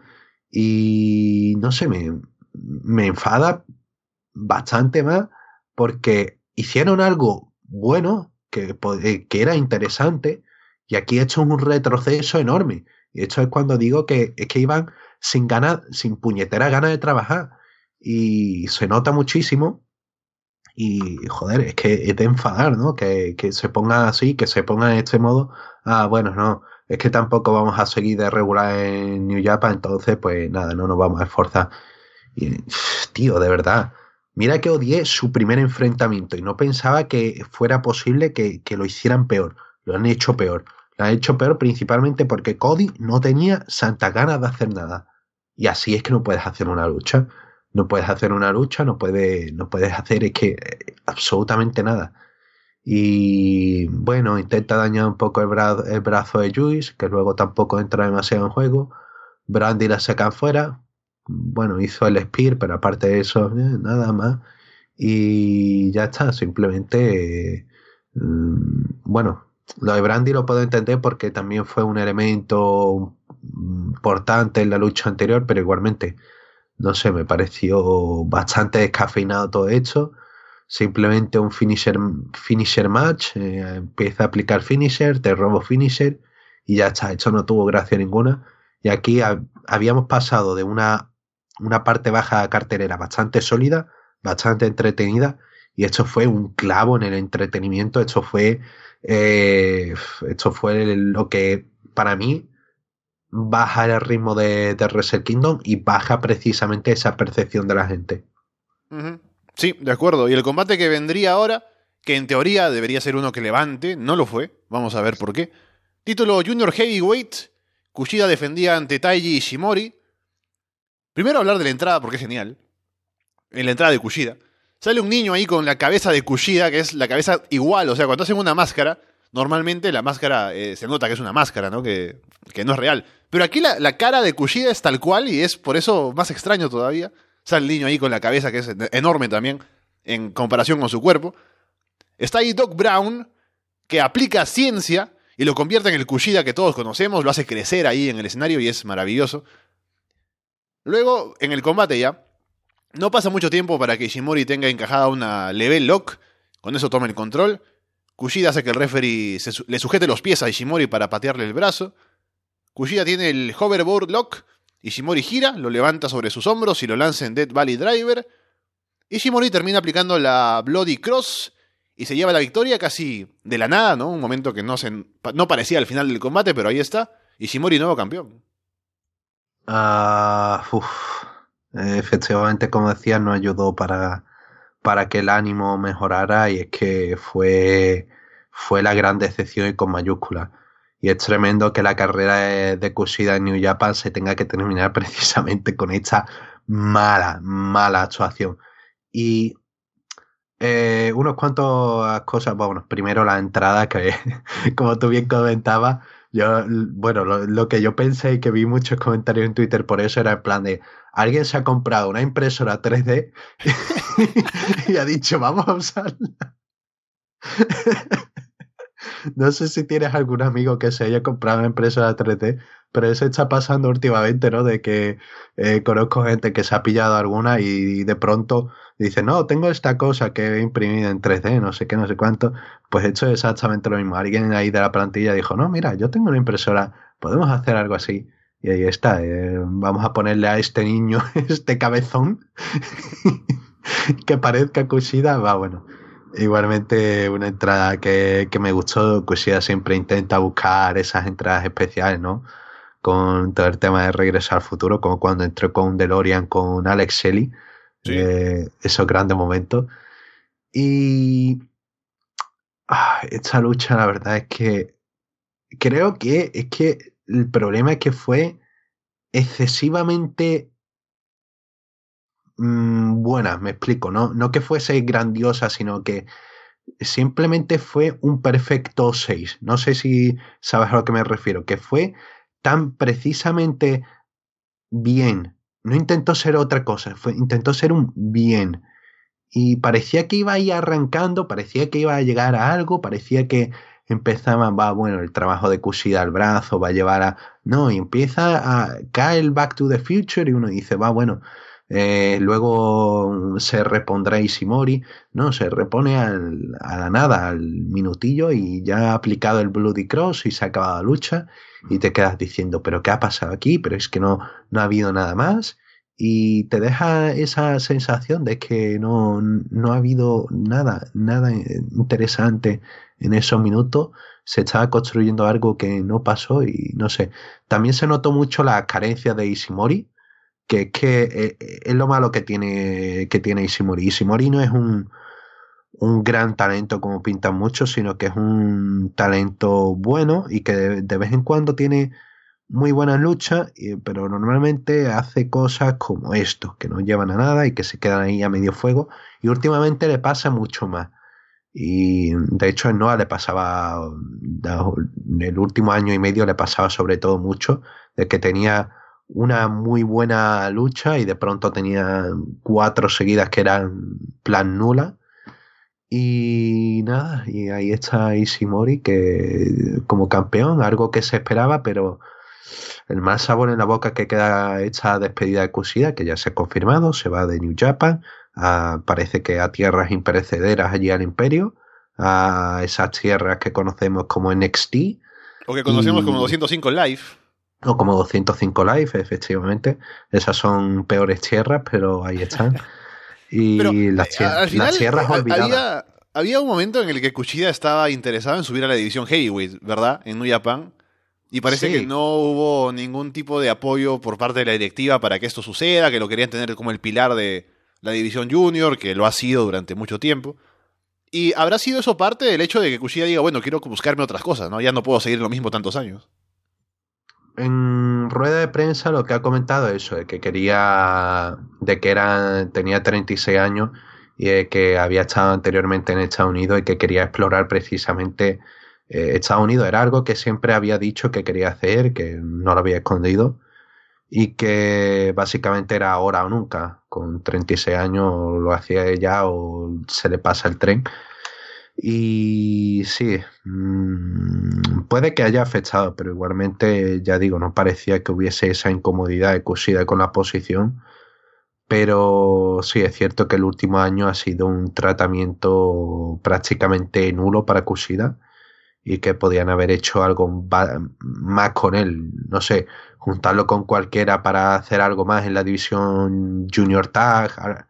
Y no sé, me, me enfada bastante más porque hicieron algo bueno, que, eh, que era interesante, y aquí he hecho un retroceso enorme. Y esto es cuando digo que es que iban sin ganas, sin puñetera ganas de trabajar. Y se nota muchísimo. Y joder, es que es de enfadar, ¿no? Que, que se ponga así, que se ponga en este modo. Ah, bueno, no, es que tampoco vamos a seguir de regular en New Japan, entonces, pues nada, no nos vamos a esforzar. Y, tío, de verdad, mira que odié su primer enfrentamiento y no pensaba que fuera posible que, que lo hicieran peor. Lo han hecho peor. Lo han hecho peor principalmente porque Cody no tenía santa ganas de hacer nada. Y así es que no puedes hacer una lucha. No puedes hacer una lucha, no puedes, no puedes hacer es que eh, absolutamente nada. Y bueno, intenta dañar un poco el, brazo de Juice, que luego tampoco entra demasiado en juego. Brandy la saca fuera. Bueno, hizo el Spear, pero aparte de eso, eh, nada más. Y ya está, simplemente. Mm, bueno, lo de Brandy lo puedo entender porque también fue un elemento importante en la lucha anterior, pero igualmente, no sé, me pareció bastante descafeinado todo esto. Simplemente un finisher, finisher match, eh, empieza a aplicar finisher, te robo finisher y ya está, esto no tuvo gracia ninguna. Y aquí habíamos pasado de una, una parte baja carterera bastante sólida, bastante entretenida, y esto fue un clavo en el entretenimiento, esto fue, eh, esto fue lo que para mí baja el ritmo de, de Wrestle Kingdom y baja precisamente esa percepción de la gente. Sí, de acuerdo. Y el combate que vendría ahora, que en teoría debería ser uno que levante, no lo fue. Vamos a ver por qué. Título Junior Heavyweight. Kushida defendía ante Taiji Ishimori. Primero hablar de la entrada porque es genial. En la entrada de Kushida. Sale un niño ahí con la cabeza de Kushida, que es la cabeza igual. O sea, cuando hacen una máscara, normalmente la máscara eh, se nota que es una máscara, ¿no? Que, que no es real. Pero aquí la, cara de Kushida es tal cual y es por eso más extraño todavía. Sale el niño ahí con la cabeza que es enorme también en comparación con su cuerpo. Está ahí Doc Brown, que aplica ciencia y lo convierte en el Kushida que todos conocemos, lo hace crecer ahí en el escenario y es maravilloso. Luego, en el combate ya, no pasa mucho tiempo para que Ishimori tenga encajada una level lock, con eso toma el control. Kushida hace que el referee le sujete los pies a Ishimori para patearle el brazo. Kushida tiene el hoverboard lock. Ishimori gira, lo levanta sobre sus hombros y lo lanza en Dead Valley Driver. Ishimori termina aplicando la Bloody Cross y se lleva la victoria casi de la nada, ¿no? Un momento que no, se, no parecía al final del combate, pero ahí está. Ishimori nuevo campeón. Ah, Efectivamente, como decía, no ayudó para, para que el ánimo mejorara y es que fue, fue la gran decepción y con mayúsculas. Y es tremendo que la carrera de Kushida en New Japan se tenga que terminar [LAUGHS] precisamente con esta mala, mala actuación. Y eh, unos cuantos cosas, bueno, primero la entrada que, [LAUGHS] como tú bien comentabas, yo, bueno, lo, que yo pensé y que vi muchos comentarios en Twitter por eso era en plan de, alguien se ha comprado una impresora 3D [LAUGHS] y ha dicho, vamos a usarla. No sé si tienes algún amigo que se haya comprado una impresora 3D, pero eso está pasando últimamente, ¿no? De que eh, conozco gente que se ha pillado alguna y, de pronto dice, no, tengo esta cosa que he imprimido en 3D, no sé qué, no sé cuánto. Pues hecho exactamente lo mismo. Alguien ahí de la plantilla dijo, no, mira, yo tengo una impresora, podemos hacer algo así. Y ahí está, eh, vamos a ponerle a este niño [LAUGHS] este cabezón [LAUGHS] que parezca Kushida, va bueno. Igualmente una entrada que, que me gustó, Kushida siempre intenta buscar esas entradas especiales, ¿no? Con todo el tema de regresar al futuro, como cuando entró con DeLorean con Alex Shelley, eh, esos grandes momentos. Y ah, esta lucha, la verdad es que creo que es que el problema es que fue excesivamente Mm, buena, me explico, ¿no? No que fuese grandiosa, sino que simplemente fue un perfecto 6. No sé si sabes a lo que me refiero, que fue tan precisamente bien. No intentó ser otra cosa, intentó ser un bien. Y parecía que iba a ir arrancando, parecía que iba a llegar a algo, parecía que empezaban, va, bueno, el trabajo de Kushida al brazo va a llevar a... No, y empieza a... caer el Back to the Future y uno dice, va, bueno, eh, luego se repondrá Ishimori, no, se repone al, a la nada, al minutillo y ya ha aplicado el Bloody Cross y se ha acabado la lucha y te quedas diciendo, pero ¿qué ha pasado aquí? Pero es que no, no ha habido nada más y te deja esa sensación de que no, no ha habido nada, nada interesante en esos minutos. Se estaba construyendo algo que no pasó y no sé. También se notó mucho la carencia de Ishimori, que es que eh, eh, es lo malo que tiene, que tiene Ishimori. Ishimori no es un, un gran talento como pintan muchos, sino que es un talento bueno y que de vez en cuando tiene muy buena lucha, pero normalmente hace cosas como esto, que no llevan a nada y que se quedan ahí a medio fuego. Y últimamente le pasa mucho más. Y de hecho en Noah le pasaba, en el último año y medio le pasaba sobre todo mucho, de que tenía una muy buena lucha y de pronto tenía cuatro seguidas que eran plan nula. Y nada, y ahí está Ishimori que como campeón, algo que se esperaba, pero el mal sabor en la boca que queda esta despedida de Kushida, que ya se ha confirmado, se va de New Japan, parece que a tierras imperecederas allí al Imperio, a esas tierras que conocemos como NXT. O que conocemos como 205 Live. O como 205 Live, efectivamente. Esas son peores tierras, pero ahí están. [LAUGHS] Y las, tierras olvidadas. Había, un momento en el que Kushida estaba interesado en subir a la división Heavyweight, ¿verdad? En New Japan. Y parece que no hubo ningún tipo de apoyo por parte de la directiva para que esto suceda, que lo querían tener como el pilar de la división junior, que lo ha sido durante mucho tiempo. Y habrá sido eso parte del hecho de que Kushida diga, bueno, quiero buscarme otras cosas, ¿no? Ya no puedo seguir lo mismo tantos años. En rueda de prensa lo que ha comentado es eso, de que quería, de que era, tenía 36 años y que había estado anteriormente en Estados Unidos y que quería explorar precisamente eh, Estados Unidos era algo que siempre había dicho que quería hacer, que no lo había escondido y que básicamente era ahora o nunca. Con 36 años lo hacía ella o se le pasa el tren. Y sí, mm, puede que haya afectado, pero igualmente, ya digo, no parecía que hubiese esa incomodidad de cosida con la posición. Pero sí, es cierto que el último año ha sido un tratamiento prácticamente nulo para Kushida y que podían haber hecho algo más con él, no sé, juntarlo con cualquiera para hacer algo más en la división Junior Tag,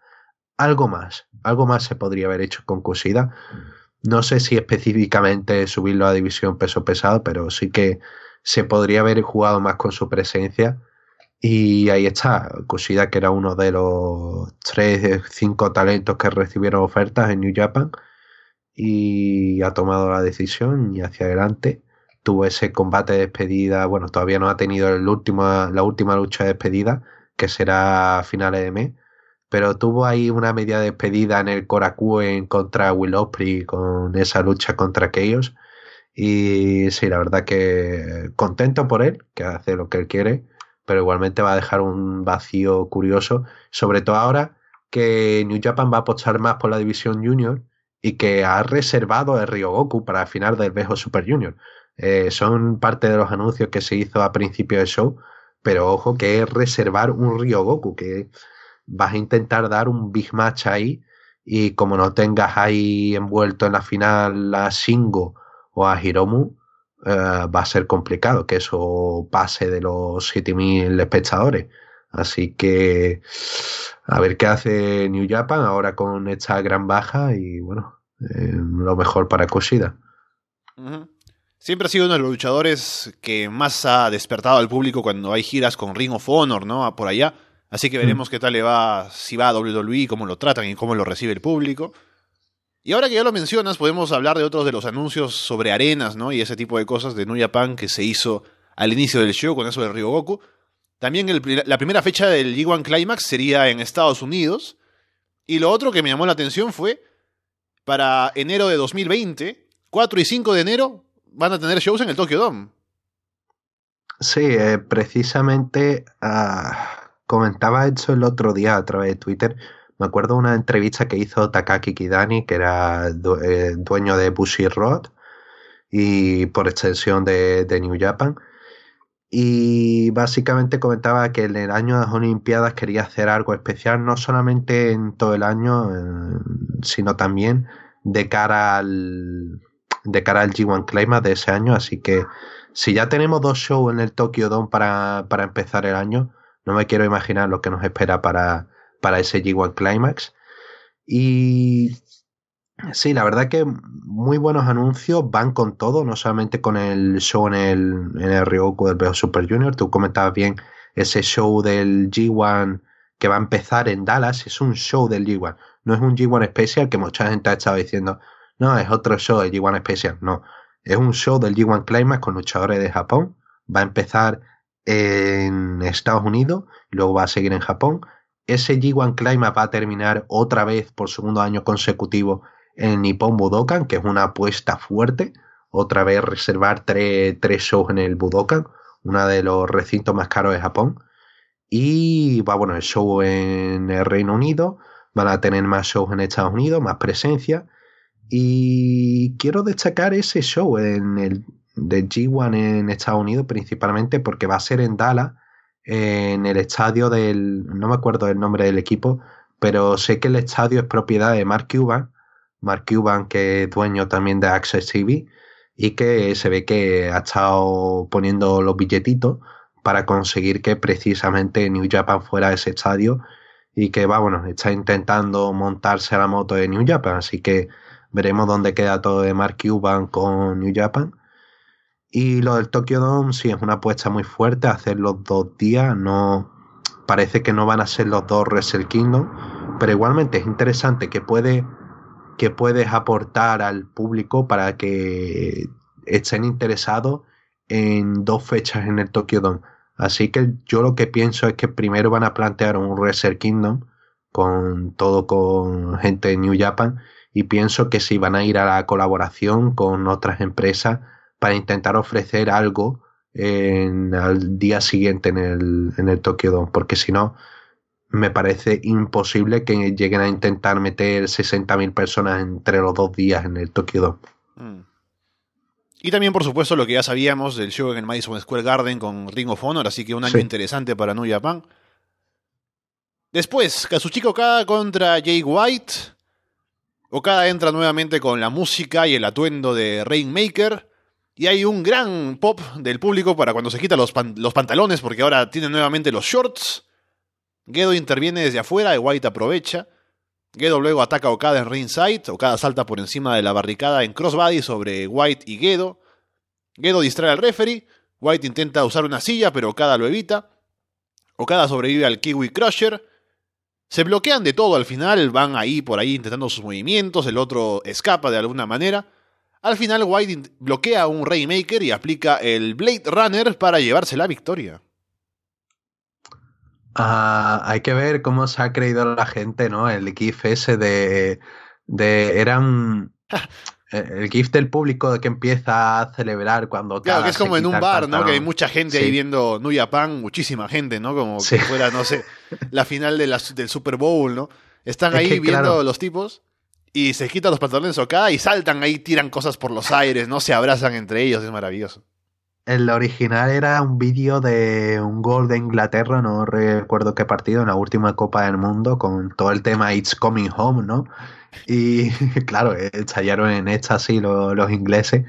algo más, algo más se podría haber hecho con Kushida. No sé si específicamente subirlo a división peso pesado, pero sí que se podría haber jugado más con su presencia. Y ahí está, Kushida, que era uno de los tres, cinco talentos que recibieron ofertas en New Japan y ha tomado la decisión y hacia adelante. Tuvo ese combate de despedida, bueno, todavía no ha tenido el último, la última lucha de despedida, que será a finales de mes, pero tuvo ahí una media despedida en el en contra Will Ospreay con esa lucha contra aquellos. Y sí, la verdad que contento por él, que hace lo que él quiere, pero igualmente va a dejar un vacío curioso, sobre todo ahora que New Japan va a apostar más por la división junior y que ha reservado el Ryogoku para el final del Bejo Super Junior. Eh, son parte de los anuncios que se hizo a principio del show, pero ojo que es reservar un Ryogoku, que vas a intentar dar un big match ahí y como no tengas ahí envuelto en la final a Shingo o a Hiromu, eh, va a ser complicado que eso pase de los 7000 espectadores. Así que a ver qué hace New Japan ahora con esta gran baja y bueno, eh, lo mejor para Kushida. Siempre ha sido uno de los luchadores que más ha despertado al público cuando hay giras con Ring of Honor, ¿no? Por allá. Así que veremos qué tal le va, si va a WWE, cómo lo tratan y cómo lo recibe el público. Y ahora que ya lo mencionas, podemos hablar de otros de los anuncios sobre arenas, ¿no? Y ese tipo de cosas de New Japan que se hizo al inicio del show con eso de Ryogoku. También la primera fecha del G1 Climax sería en Estados Unidos. Y lo otro que me llamó la atención fue para enero de 2020, 4 y 5 de enero, van a tener shows en el Tokyo Dome. Sí, eh, precisamente ah, comentaba eso el otro día a través de Twitter. Me acuerdo de una entrevista que hizo Takaki Kidani, que era eh, dueño de Bushi Road, y por extensión de, New Japan. Y básicamente comentaba que en el año de las Olimpiadas quería hacer algo especial, no solamente en todo el año, eh, sino también de cara al de cara al G1 Climax de ese año. Así que si ya tenemos dos shows en el Tokyo Dome para, para empezar el año, no me quiero imaginar lo que nos espera para, para ese G1 Climax. Y Sí, la verdad que muy buenos anuncios, van con todo, no solamente con el show en el, en el Ryoku del Beo Super Junior, tú comentabas bien ese show del G1 que va a empezar en Dallas, es un show del G1, no es un G1 especial que mucha gente ha estado diciendo, no, es otro show del G1 especial, no, es un show del G1 Climax con luchadores de Japón, va a empezar en Estados Unidos, luego va a seguir en Japón, ese G1 Climax va a terminar otra vez por segundo año consecutivo en Nippon Budokan, que es una apuesta fuerte. Otra vez reservar tres, shows en el Budokan, uno de los recintos más caros de Japón. Y va, bueno, el show en el Reino Unido. Van a tener más shows en Estados Unidos, más presencia. Y quiero destacar ese show en el de G1 en Estados Unidos, principalmente porque va a ser en Dallas, en el estadio del. No me acuerdo el nombre del equipo, pero sé que el estadio es propiedad de Mark Cuban Mark Cuban, que es dueño también de Access TV, y que se ve que ha estado poniendo los billetitos para conseguir que precisamente New Japan fuera ese estadio y que va, bueno, está intentando montarse a la moto de New Japan, así que veremos dónde queda todo de Mark Cuban con New Japan. Y lo del Tokyo Dome sí es una apuesta muy fuerte, hacer los dos días, no parece que no van a ser los dos Wrestle Kingdom, pero igualmente es interesante que puede que puedes aportar al público para que estén interesados en dos fechas en el Tokyo Dome. Así que yo lo que pienso es que primero van a plantear un Wrestle Kingdom con todo con gente de New Japan y pienso que si van a ir a la colaboración con otras empresas para intentar ofrecer algo en, al día siguiente en el, en el Tokyo Dome, porque si no, me parece imposible que lleguen a intentar meter 60.000 personas entre los dos días en el Tokyo Dome. Mm. Y también, por supuesto, lo que ya sabíamos del show en el Madison Square Garden con Ring of Honor, así que un año interesante para New Japan. Después, Kazuchika Okada contra Jay White. Okada entra nuevamente con la música y el atuendo de Rainmaker. Y hay un gran pop del público para cuando se quita los, los pantalones, porque ahora tiene nuevamente los shorts. Gedo interviene desde afuera y White aprovecha. Gedo luego ataca a Okada en ringside. Okada salta por encima de la barricada en crossbody sobre White y Gedo. Gedo distrae al referee. White intenta usar una silla, pero Okada lo evita. Okada sobrevive al Kiwi Crusher. Se bloquean de todo al final, van ahí por ahí intentando sus movimientos, el otro escapa de alguna manera. Al final White bloquea a un Rainmaker y aplica el Blade Runner para llevarse la victoria. Ah, hay que ver cómo se ha creído la gente, ¿no? El GIF ese de. de eran. [LAUGHS] el GIF del público que empieza a celebrar cuando. Claro, que es como en un bar, ¿no? Que hay mucha gente ahí viendo New Japan, muchísima gente, ¿no? Como si fuera, no sé, [LAUGHS] la final de del Super Bowl, ¿no? Están ahí viendo los tipos y se quitan los pantalones acá y saltan ahí, tiran cosas por los aires, ¿no? Se abrazan entre ellos, es maravilloso. El original era un vídeo de un gol de Inglaterra, no recuerdo qué partido, en la última Copa del Mundo, con todo el tema It's Coming Home, ¿no? Y [LAUGHS] claro, estallaron en éxtasis los, los ingleses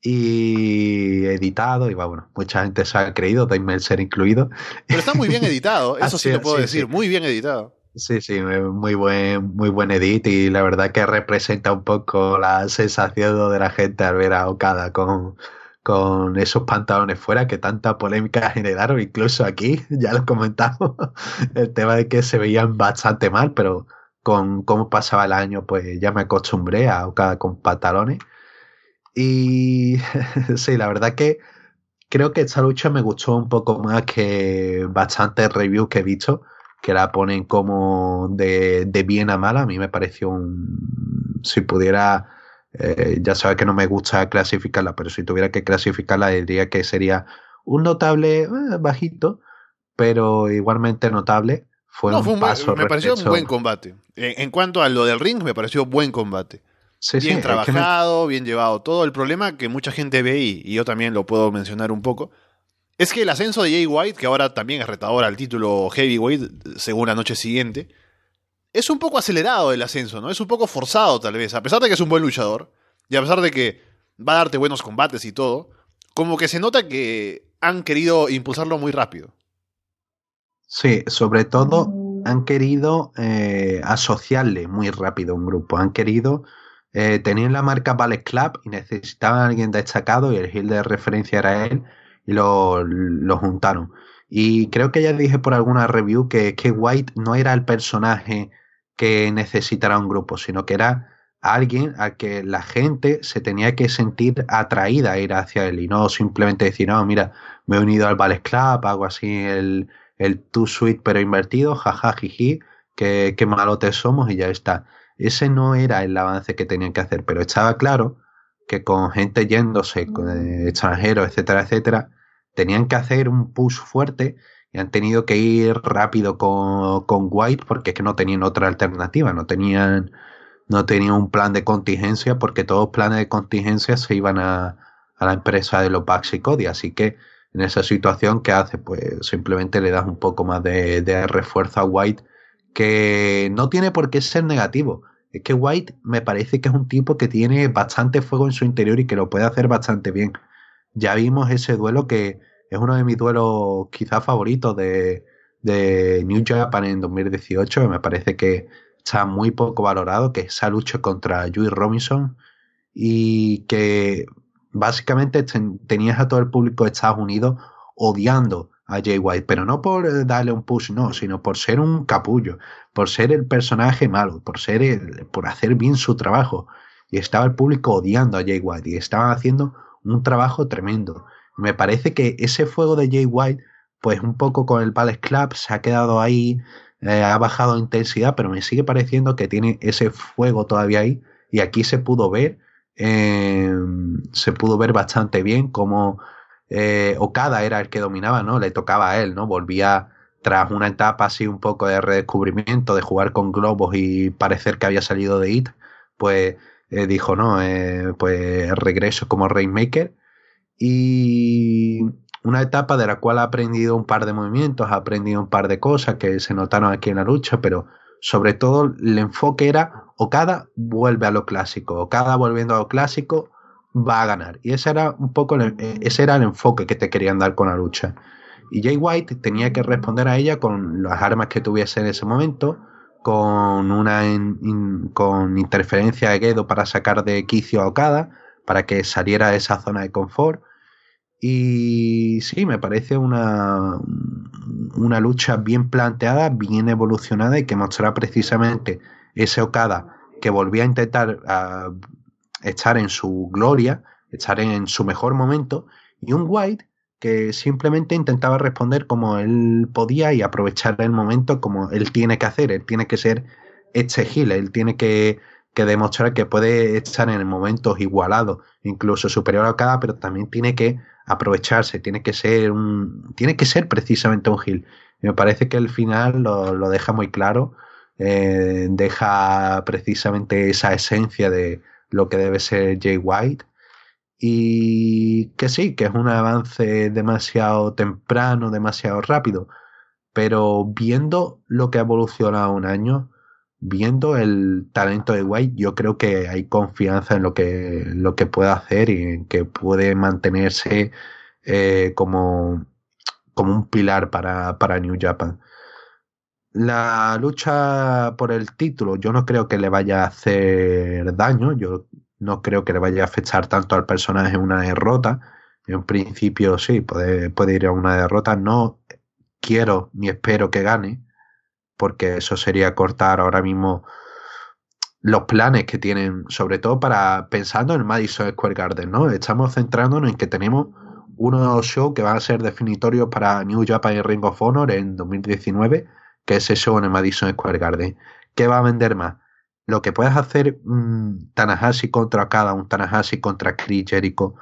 y editado, y bueno, mucha gente se ha creído, Dave ser incluido. Pero está muy bien [LAUGHS] editado, eso sí lo puedo decir, muy bien editado. Sí, sí, muy buen, muy buen edit y la verdad que representa un poco la sensación de la gente al ver a Okada con con esos pantalones fuera que tanta polémica generaron, incluso aquí, [LAUGHS] ya lo comentamos, [LAUGHS] el tema de que se veían bastante mal, pero con cómo pasaba el año, pues ya me acostumbré a cada con pantalones. Y [LAUGHS] sí, la verdad que creo que esta lucha me gustó un poco más que bastantes reviews que he visto, que la ponen como de, de bien a mal. A mí me pareció un. Si pudiera eh, ya sabes que no me gusta clasificarla, pero si tuviera que clasificarla diría que sería un notable eh, bajito, pero igualmente notable. Fue un, paso Me pareció un buen combate. En, cuanto a lo del ring, me pareció buen combate. bien trabajado, bien llevado. Todo el problema que mucha gente ve, y, yo también lo puedo mencionar un poco, es que el ascenso de Jay White, que ahora también es retador al título heavyweight, según la noche siguiente, es un poco acelerado el ascenso, ¿no? Es un poco forzado tal vez, a pesar de que es un buen luchador, y a pesar de que va a darte buenos combates y todo, como que se nota que han querido impulsarlo muy rápido. Sí, sobre todo han querido eh, asociarle muy rápido a un grupo, han querido eh, tenían la marca Ballet Club y necesitaban a alguien destacado y el heel de referencia era él y lo, juntaron. Y creo que ya dije por alguna review que, que White no era el personaje que necesitara un grupo, sino que era alguien al que la gente se tenía que sentir atraída a ir hacia él y no simplemente decir, no, mira, me he unido al Ballet Club, hago así el, el Too Sweet pero invertido, jaja, jiji, qué, qué malotes somos y ya está. Ese no era el avance que tenían que hacer, pero estaba claro que con gente yéndose, con eh, extranjeros, etcétera, etcétera, tenían que hacer un push fuerte y han tenido que ir rápido con, con White porque es que no tenían otra alternativa, no tenían, no tenían un plan de contingencia porque todos los planes de contingencia se iban a, a la empresa de los Bucks y Cody, así que en esa situación, ¿qué hace? Pues simplemente le das un poco más de, de refuerzo a White que no tiene por qué ser negativo. Es que White me parece que es un tipo que tiene bastante fuego en su interior y que lo puede hacer bastante bien. Ya vimos ese duelo que es uno de mis duelos quizás favoritos de, de New Japan en 2018. Me parece que está muy poco valorado, que es esa lucha contra Juice Robinson y que básicamente tenías a todo el público de Estados Unidos odiando a Jay White, pero no por eh, darle un push, no, sino por ser un capullo, por ser el personaje malo, por ser el, por hacer bien su trabajo. Y estaba el público odiando a Jay White y estaban haciendo un trabajo tremendo. Me parece que ese fuego de Jay White, pues un poco con el Palace Club, se ha quedado ahí, eh, ha bajado intensidad, pero me sigue pareciendo que tiene ese fuego todavía ahí. Y aquí se pudo ver, eh, se pudo ver bastante bien como eh, Okada era el que dominaba, ¿no? Le tocaba a él, ¿no? Volvía tras una etapa así un poco de redescubrimiento, de jugar con globos y parecer que había salido de IT, pues eh, dijo, no, eh, pues regreso como Rainmaker. Y una etapa de la cual ha aprendido un par de movimientos, ha aprendido un par de cosas que se notaron aquí en la lucha, pero sobre todo el enfoque era Okada vuelve a lo clásico, Okada volviendo a lo clásico, va a ganar. Y ese era un poco eh, ese era el enfoque que te querían dar con la lucha. Y Jay White tenía que responder a ella con las armas que tuviese en ese momento, con una con interferencia de Gedo para sacar de quicio a Okada, para que saliera de esa zona de confort. Y sí, me parece una, una lucha bien planteada, bien evolucionada y que mostrará precisamente ese Okada que volvía a intentar estar en su gloria, estar en su mejor momento, y un White que simplemente intentaba responder como él podía y aprovechar el momento como él tiene que hacer, él tiene que ser este Gil, él tiene que, demostrar que puede estar en momentos igualados, incluso superior a cada, pero también tiene que aprovecharse, tiene que ser un, tiene que ser precisamente un Gil. me parece que el final lo, lo deja muy claro, eh, deja precisamente esa esencia de, lo que debe ser Jay White. Y que sí, que es un avance demasiado temprano, demasiado rápido. Pero viendo lo que ha evolucionado un año, viendo el talento de White, yo creo que hay confianza en lo que, lo que puede hacer y en que puede mantenerse eh, como, como un pilar para, para New Japan. La lucha por el título, yo no creo que le vaya a hacer daño, yo no creo que le vaya a afectar tanto al personaje una derrota. En principio sí, puede, puede ir a una derrota. No quiero ni espero que gane, porque eso sería cortar ahora mismo los planes que tienen, sobre todo para pensando en Madison Square Garden, ¿no? Estamos centrándonos en que tenemos unos shows que van a ser definitorios para New Japan y Ring of Honor en 2019 que ese show en el Madison Square Garden. ¿Qué va a vender más? Lo que puedes hacer un Tanahashi contra cada, un Tanahashi contra Chris Jericho,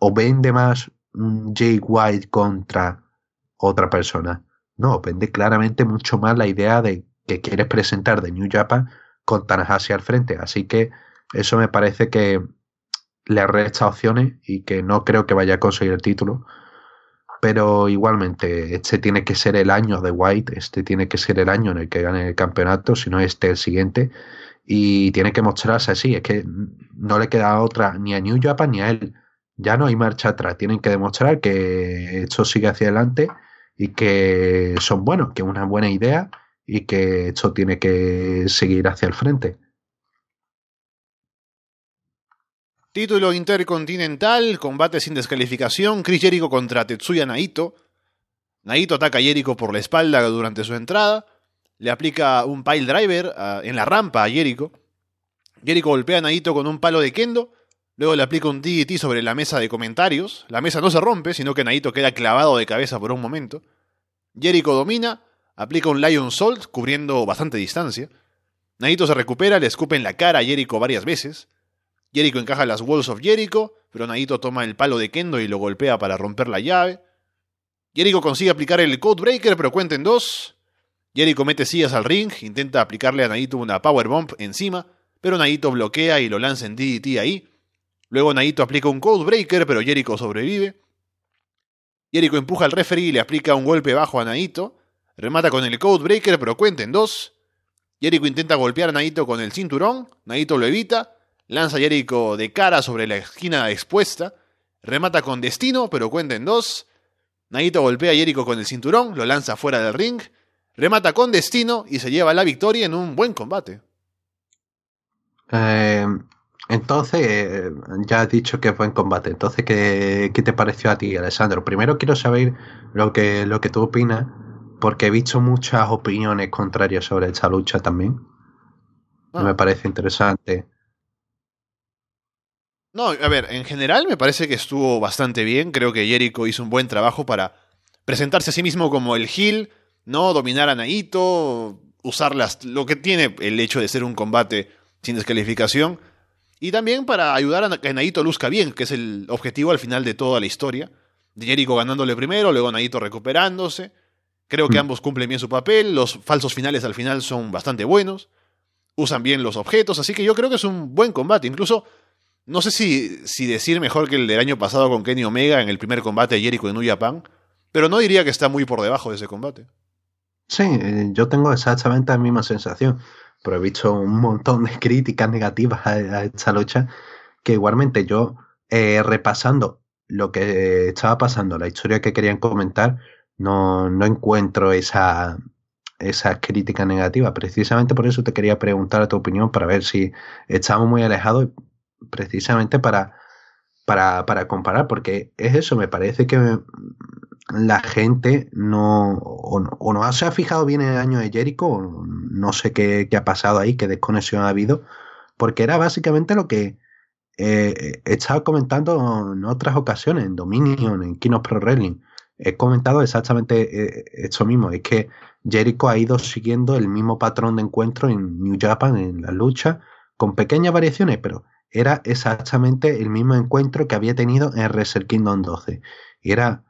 o vende más un Jay White contra otra persona. No, vende claramente mucho más la idea de que quieres presentar de New Japan con Tanahashi al frente. Así que Eso me parece que le resta opciones y que no creo que vaya a conseguir el título. Pero igualmente, este tiene que ser el año de White, este tiene que ser el año en el que gane el campeonato, si no este el siguiente. Y tiene que mostrarse así, es que no le queda otra ni a New Japan ni a él. Ya no hay marcha atrás, tienen que demostrar que esto sigue hacia adelante y que son buenos, que es una buena idea y que esto tiene que seguir hacia el frente. Título intercontinental, combate sin descalificación, Chris Jericho contra Tetsuya Naito. Naito ataca a Jericho por la espalda durante su entrada, le aplica un pile driver ah, en la rampa a Jericho. Jericho golpea a Naito con un palo de kendo, luego le aplica un DDT sobre la mesa de comentarios. La mesa no se rompe, sino que Naito queda clavado de cabeza por un momento. Jericho domina, aplica un Lion Salt cubriendo bastante distancia. Naito se recupera, le escupe en la cara a Jericho varias veces. Jericho encaja las Walls of Jericho, pero Naito toma el palo de Kendo y lo golpea para romper la llave. Jericho consigue aplicar el Codebreaker, pero cuenta en dos. Jericho mete sillas al ring, intenta aplicarle a Naito una Powerbomb encima, pero Naito bloquea y lo lanza en DDT ahí. Luego Naito aplica un Codebreaker, pero Jericho sobrevive. Jericho empuja al referee y le aplica un golpe bajo a Naito. Remata con el Codebreaker, pero cuenta en dos. Jericho intenta golpear a Naito con el cinturón. Naito lo evita. Lanza a Jericho de cara sobre la esquina expuesta. Remata con destino, pero cuenta en dos. Naito golpea a Jericho con el cinturón, lo lanza fuera del ring. Remata con destino y se lleva la victoria en un buen combate. Eh, entonces, eh, ya has dicho que fue en combate. Entonces, ¿qué, ¿qué, te pareció a ti, Alessandro? Primero quiero saber lo que, lo que tú opinas, porque he visto muchas opiniones contrarias sobre esta lucha también. Ah. Me parece interesante. No, a ver, en general me parece que estuvo bastante bien. Creo que Jericho hizo un buen trabajo para presentarse a sí mismo como el heel, ¿no? Dominar a Naito, usar las, lo que tiene el hecho de ser un combate sin descalificación. Y también para ayudar a que Naito luzca bien, que es el objetivo al final de toda la historia. Jericho ganándole primero, luego Naito recuperándose. Creo que mm. ambos cumplen bien su papel. Los falsos finales al final son bastante buenos. Usan bien los objetos, así que yo creo que es un buen combate. Incluso no sé si, si decir mejor que el del año pasado con Kenny Omega en el primer combate de Jericho en New Japan, pero no diría que está muy por debajo de ese combate. Sí, eh, yo tengo exactamente la misma sensación, pero he visto un montón de críticas negativas a, esta lucha que igualmente yo, eh, repasando lo que estaba pasando, la historia que querían comentar, no, no encuentro esa, esa crítica negativa. Precisamente por eso te quería preguntar a tu opinión para ver si estamos muy alejados precisamente para, para, para comparar, porque es eso, me parece que la gente no o, no se ha fijado bien en el año de Jericho, o no sé qué, qué, ha pasado ahí, qué desconexión ha habido, porque era básicamente lo que eh, he estado comentando en otras ocasiones, en Dominion, en Kino Pro Wrestling. He comentado exactamente eh, esto mismo, es que Jericho ha ido siguiendo el mismo patrón de encuentro en New Japan, en la lucha, con pequeñas variaciones, pero era exactamente el mismo encuentro que había tenido en Wrestle Kingdom 12. Y era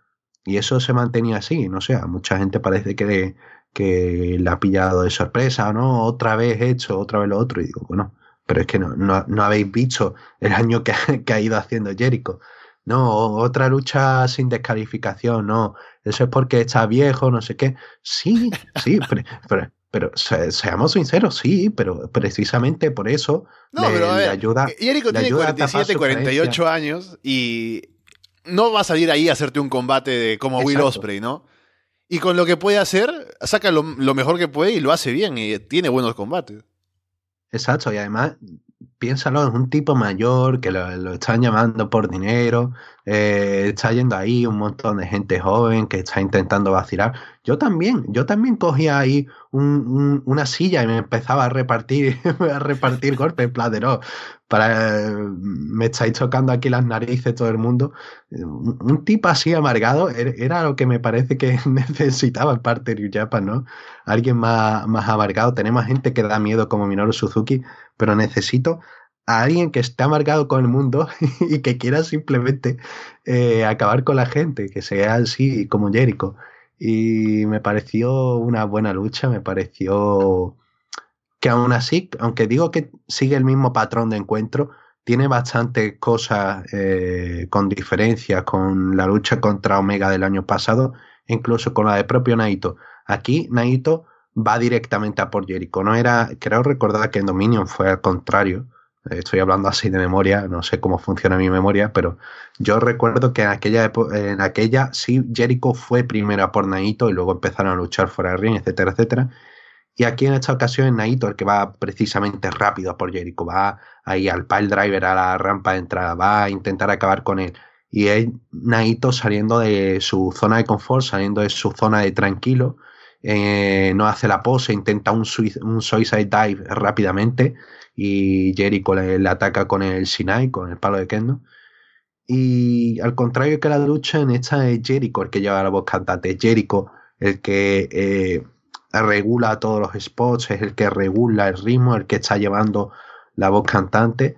y eso se mantenía así, no sé, mucha gente parece que, que la ha pillado de sorpresa, ¿no? Otra vez hecho, otra vez lo otro, y digo, bueno, pero es que no, no, habéis visto el año [LAUGHS] que, ha ido haciendo Jericho. No, otra lucha sin descalificación, no, eso es porque está viejo, no sé qué. Sí, sí, [LAUGHS] pero seamos sinceros, sí, pero precisamente por eso no, le, pero ayuda. Jericho tiene 47, 48 años y no va a salir ahí a hacerte un combate de como Will Osprey, ¿no? Y con lo que puede hacer, saca lo, mejor que puede y lo hace bien y tiene buenos combates. Exacto, y además, piénsalo, es un tipo mayor que lo, están llamando por dinero, eh, está yendo ahí un montón de gente joven que está intentando vacilar. Yo también, yo también cogía ahí una silla y me empezaba a repartir, [LAUGHS] a repartir golpes plan para, me estáis tocando aquí las narices todo el mundo. Un, tipo así amargado er, era lo que me parece que [LAUGHS] necesitaba en parte de Japan, ¿no? Alguien más, más amargado. Tenemos gente que da miedo como Minoru Suzuki, pero necesito a alguien que esté amargado con el mundo [LAUGHS] y que quiera simplemente eh, acabar con la gente, que sea así como Jericho. Y me pareció una buena lucha, me pareció que aún así, aunque digo que sigue el mismo patrón de encuentro, tiene bastantes cosas eh, con diferencias con la lucha contra Omega del año pasado, incluso con la de propio Naito. Aquí Naito va directamente a por Jericho. No era, creo recordar que en Dominion fue al contrario. Estoy hablando así de memoria, no sé cómo funciona mi memoria, pero yo recuerdo que en aquella, en aquella sí Jericho fue primero por Naito y luego empezaron a luchar fuera de ring, etcétera, etcétera. Y aquí en esta ocasión es Naito el que va precisamente rápido por Jericho, va ahí al pile driver, a la rampa de entrada, va a intentar acabar con él. Y es Naito saliendo de su zona de confort, saliendo de su zona de tranquilo, eh, no hace la pose, intenta un suicide dive rápidamente y Jericho le, ataca con el Sinai, con el palo de Kendo. Y al contrario que la lucha, en esta es Jericho el que lleva la voz cantante, Jericho el que eh, regula todos los spots, es el que regula el ritmo, el que está llevando la voz cantante.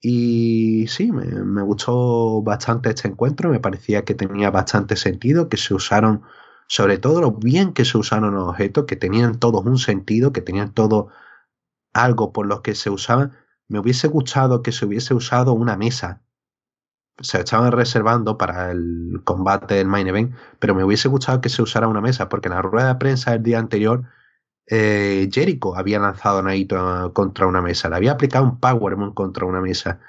Y sí, me, me, gustó bastante este encuentro, me parecía que tenía bastante sentido, que se usaron, sobre todo lo bien que se usaron los objetos, que tenían todos un sentido, que tenían todo algo por lo que se usaban, me hubiese gustado que se hubiese usado una mesa. Se estaban reservando para el combate del main event, pero me hubiese gustado que se usara una mesa, porque en la rueda de prensa del día anterior, eh, Jericho había lanzado a Naito contra una mesa, le había aplicado un Powerbomb contra una mesa.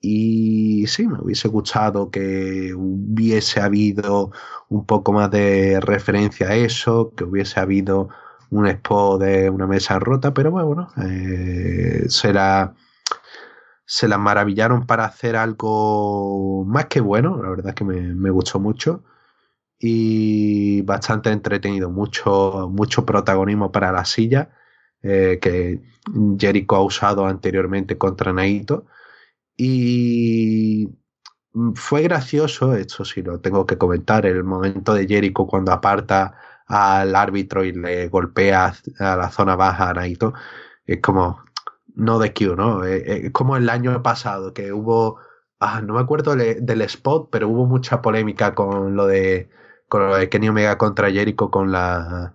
Y sí, me hubiese gustado que hubiese habido un poco más de referencia a eso, que hubiese habido un expo de una mesa rota, pero bueno, eh, se, la, se la maravillaron para hacer algo más que bueno, la verdad es que me, gustó mucho y bastante entretenido, mucho, mucho protagonismo para la silla eh, que Jericho ha usado anteriormente contra Naito y fue gracioso, esto sí lo tengo que comentar, el momento de Jericho cuando aparta al árbitro y le golpea a la zona baja a Naito, es como, no de Q, ¿no? Es, eh, eh, como el año pasado, que hubo, ah, no me acuerdo del spot, pero hubo mucha polémica con lo de, con lo de Kenny Omega contra Jericho con la,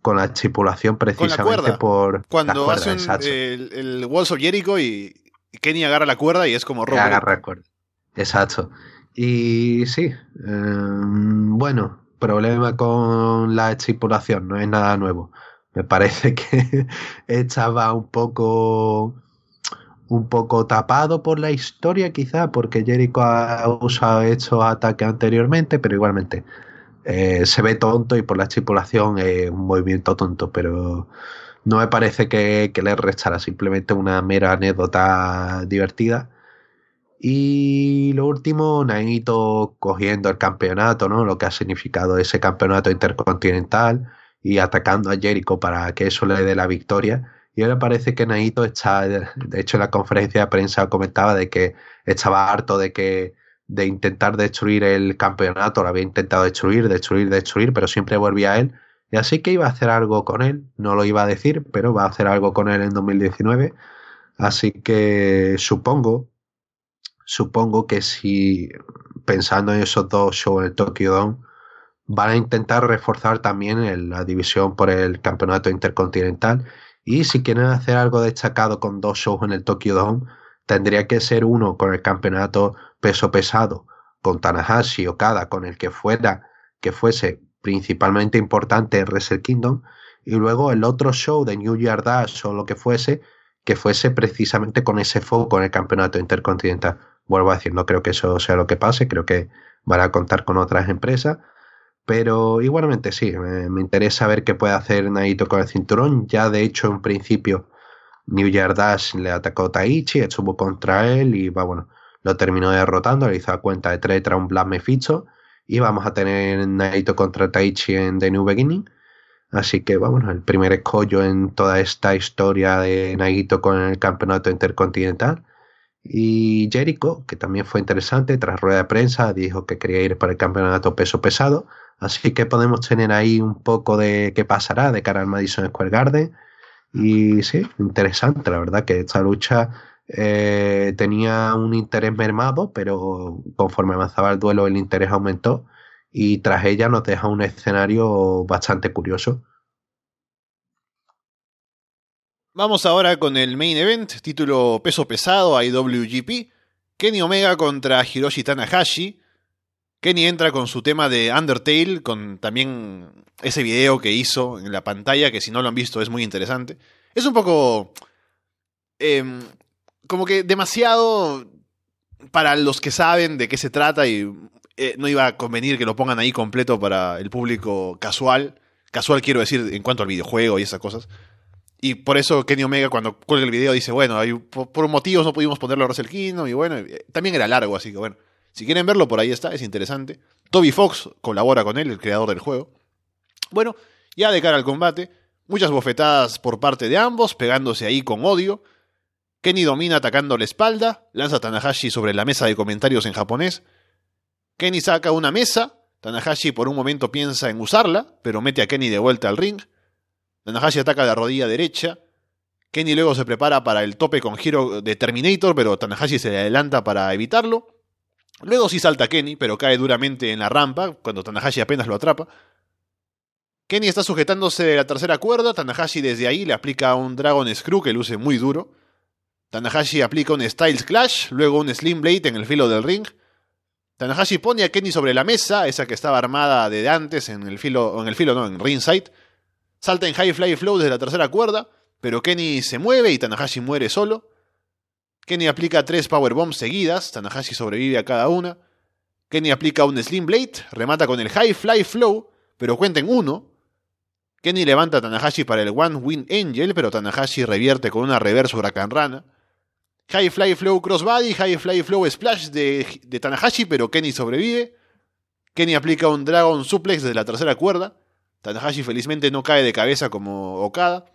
con la estipulación precisamente por cuando hacen el, el, Walls of Jericho y Kenny agarra la cuerda y es como robo. Agarra la cuerda. Exacto. Y sí, em, bueno, problema con la estipulación, no es nada nuevo. Me parece que [LAUGHS] estaba un poco un poco tapado por la historia quizá porque Jericho ha usado estos ataques anteriormente pero igualmente eh, se ve tonto y por la estipulación es un movimiento tonto pero no me parece que, que le restara simplemente una mera anécdota divertida y lo último, Naito cogiendo el campeonato, ¿no? Lo que ha significado ese campeonato intercontinental y atacando a Jericho para que eso le dé la victoria. Y ahora parece que Naito está, de hecho en la conferencia de prensa comentaba de que estaba harto de que de intentar destruir el campeonato, lo había intentado destruir, destruir, destruir, pero siempre volvía a él. Y así que iba a hacer algo con él, no lo iba a decir, pero va a hacer algo con él en 2019. Así que supongo supongo que si pensando en esos dos shows en el Tokyo Dome, van a intentar reforzar también la división por el campeonato intercontinental. Y si quieren hacer algo destacado con dos shows en el Tokyo Dome, tendría que ser uno con el campeonato peso pesado, con Tanahashi o Kada, con el que fuera, que fuese principalmente importante en Wrestle Kingdom, y luego el otro show de New Year Dash o lo que fuese, que fuese precisamente con ese foco en el campeonato intercontinental vuelvo a decir, no creo que eso sea lo que pase, creo que van a contar con otras empresas, pero igualmente sí, me, interesa ver qué puede hacer Naito con el cinturón, ya de hecho en principio New Year Dash le atacó Taichi, estuvo contra él y va bueno, lo terminó derrotando, le hizo a cuenta de tres tras un Black Meficho y vamos a tener Naito contra Taichi en The New Beginning. Así que vamos, el primer escollo en toda esta historia de Naito con el campeonato intercontinental. Y Jericho, que también fue interesante, tras rueda de prensa, dijo que quería ir para el campeonato peso pesado. Así que podemos tener ahí un poco de qué pasará de cara al Madison Square Garden. Y sí, interesante, la verdad que esta lucha eh, tenía un interés mermado, pero conforme avanzaba el duelo el interés aumentó y tras ella nos deja un escenario bastante curioso. Vamos ahora con el main event, título peso pesado IWGP. Kenny Omega contra Hiroshi Tanahashi. Kenny entra con su tema de Undertale, con también ese video que hizo en la pantalla, que si no lo han visto es muy interesante. Es un poco... Em, como que demasiado para los que saben de qué se trata y eh, no iba a convenir que lo pongan ahí completo para el público casual. Casual quiero decir en cuanto al videojuego y esas cosas. Y por eso Kenny Omega cuando cuelga el video dice, bueno, por, motivos no pudimos ponerlo a Russell Kingdom y bueno, eh, también era largo, así que bueno. Si quieren verlo, por ahí está, es interesante. Toby Fox colabora con él, el creador del juego. Bueno, ya de cara al combate, muchas bofetadas por parte de ambos, pegándose ahí con odio. Kenny domina atacando la espalda, lanza a Tanahashi sobre la mesa de comentarios en japonés. Kenny saca una mesa, Tanahashi por un momento piensa en usarla, pero mete a Kenny de vuelta al ring. Tanahashi ataca la rodilla derecha. Kenny luego se prepara para el tope con giro de Terminator, pero Tanahashi se le adelanta para evitarlo. Luego sí salta Kenny, pero cae duramente en la rampa, cuando Tanahashi apenas lo atrapa. Kenny está sujetándose de la tercera cuerda, Tanahashi desde ahí le aplica un Dragon Screw que luce muy duro. Tanahashi aplica un Styles Clash, luego un Slim Blade en el filo del ring. Tanahashi pone a Kenny sobre la mesa, esa que estaba armada de antes en el filo, en el filo no, en ringside. Salta en High Fly Flow desde la tercera cuerda, pero Kenny se mueve y Tanahashi muere solo. Kenny aplica tres powerbombs seguidas, Tanahashi sobrevive a cada una. Kenny aplica un Slim Blade, remata con el High Fly Flow, pero cuenta en uno. Kenny levanta a Tanahashi para el One Win Angel, pero Tanahashi revierte con una reverse Huracan Rana. High Fly Flow Crossbody, High Fly Flow Splash de, de Tanahashi, pero Kenny sobrevive. Kenny aplica un Dragon Suplex desde la tercera cuerda. Tanahashi felizmente no cae de cabeza como Okada.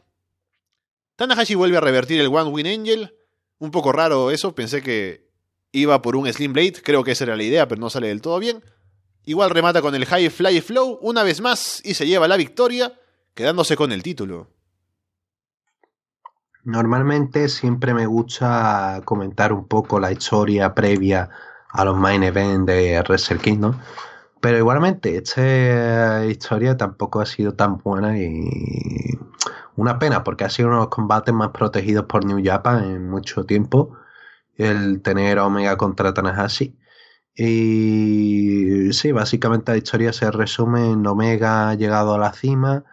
Tanahashi vuelve a revertir el One Win Angel, un poco raro eso, pensé que iba por un Slim Blade, creo que esa era la idea, pero no sale del todo bien. Igual remata con el High Fly Flow una vez más y se lleva la victoria, quedándose con el título. Normalmente siempre me gusta comentar un poco la historia previa a los main events de Wrestle Kingdom. Pero igualmente, esta historia tampoco ha sido tan buena y una pena, porque ha sido uno de los combates más protegidos por New Japan en mucho tiempo. El tener Omega contra Tanahashi. Y sí, básicamente la historia se resume en Omega ha llegado a la cima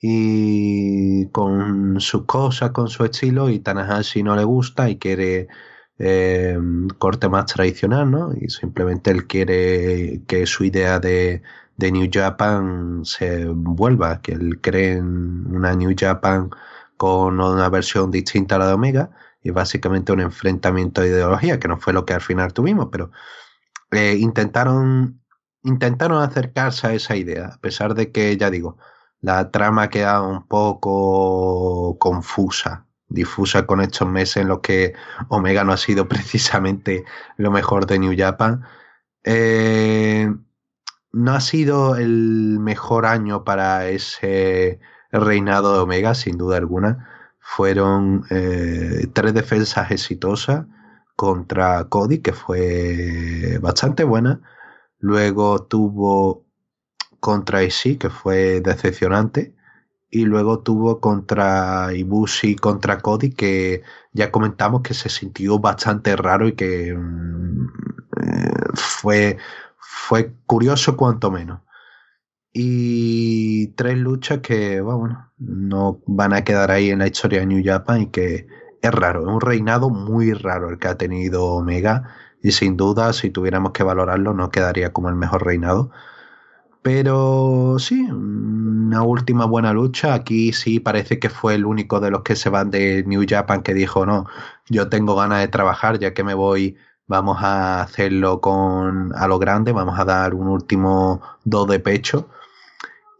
y con sus cosas, con su estilo, y Tanahashi no le gusta y quiere eh, corte más tradicional, ¿no? Y simplemente él quiere que su idea de de New Japan se vuelva, que él cree en una New Japan con una versión distinta a la de Omega y básicamente un enfrentamiento de ideología, que no fue lo que al final tuvimos, pero eh, intentaron, intentaron acercarse a esa idea, a pesar de que, ya digo, la trama queda un poco confusa, difusa con estos meses en los que Omega no ha sido [LAUGHS] precisamente lo mejor de New Japan. Eh, no ha sido el mejor año para ese reinado de Omega, sin duda alguna. Fueron eh, tres defensas exitosas contra Cody, que fue bastante buena. Luego tuvo contra Ishii, que fue decepcionante. Y luego tuvo contra Ibushi, contra Cody, que ya comentamos que se sintió bastante raro y que mm, eh, fue fue curioso cuanto menos. Y tres luchas que, bueno, no van a quedar ahí en la historia de New Japan y que es raro, es un reinado muy raro el que ha tenido Omega y sin duda si tuviéramos que valorarlo no quedaría como el mejor reinado. Pero sí, una última buena lucha. Aquí sí parece que fue el único de los que se van de New Japan que dijo, no, yo tengo ganas de trabajar ya que me voy vamos a hacerlo con a lo grande, vamos a dar un último dos de pecho.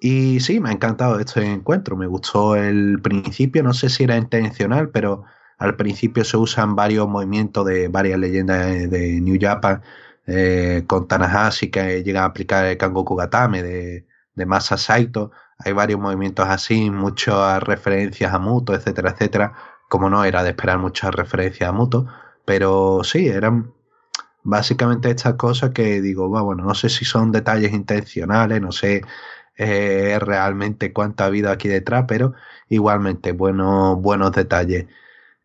Y sí, me ha encantado este encuentro, me gustó el principio, no sé si era intencional, pero al principio se usan varios movimientos de varias leyendas de, New Japan, eh, con Tanahashi que llega a aplicar el Kangoku Gatame de, de Masa Saito, hay varios movimientos así, muchas referencias a Muto, etcétera, etcétera, como no era de esperar muchas referencias a Muto, pero sí, eran básicamente estas cosas que digo, bueno, no sé si son detalles intencionales, no sé eh, realmente cuánto ha habido aquí detrás, pero igualmente buenos, buenos detalles.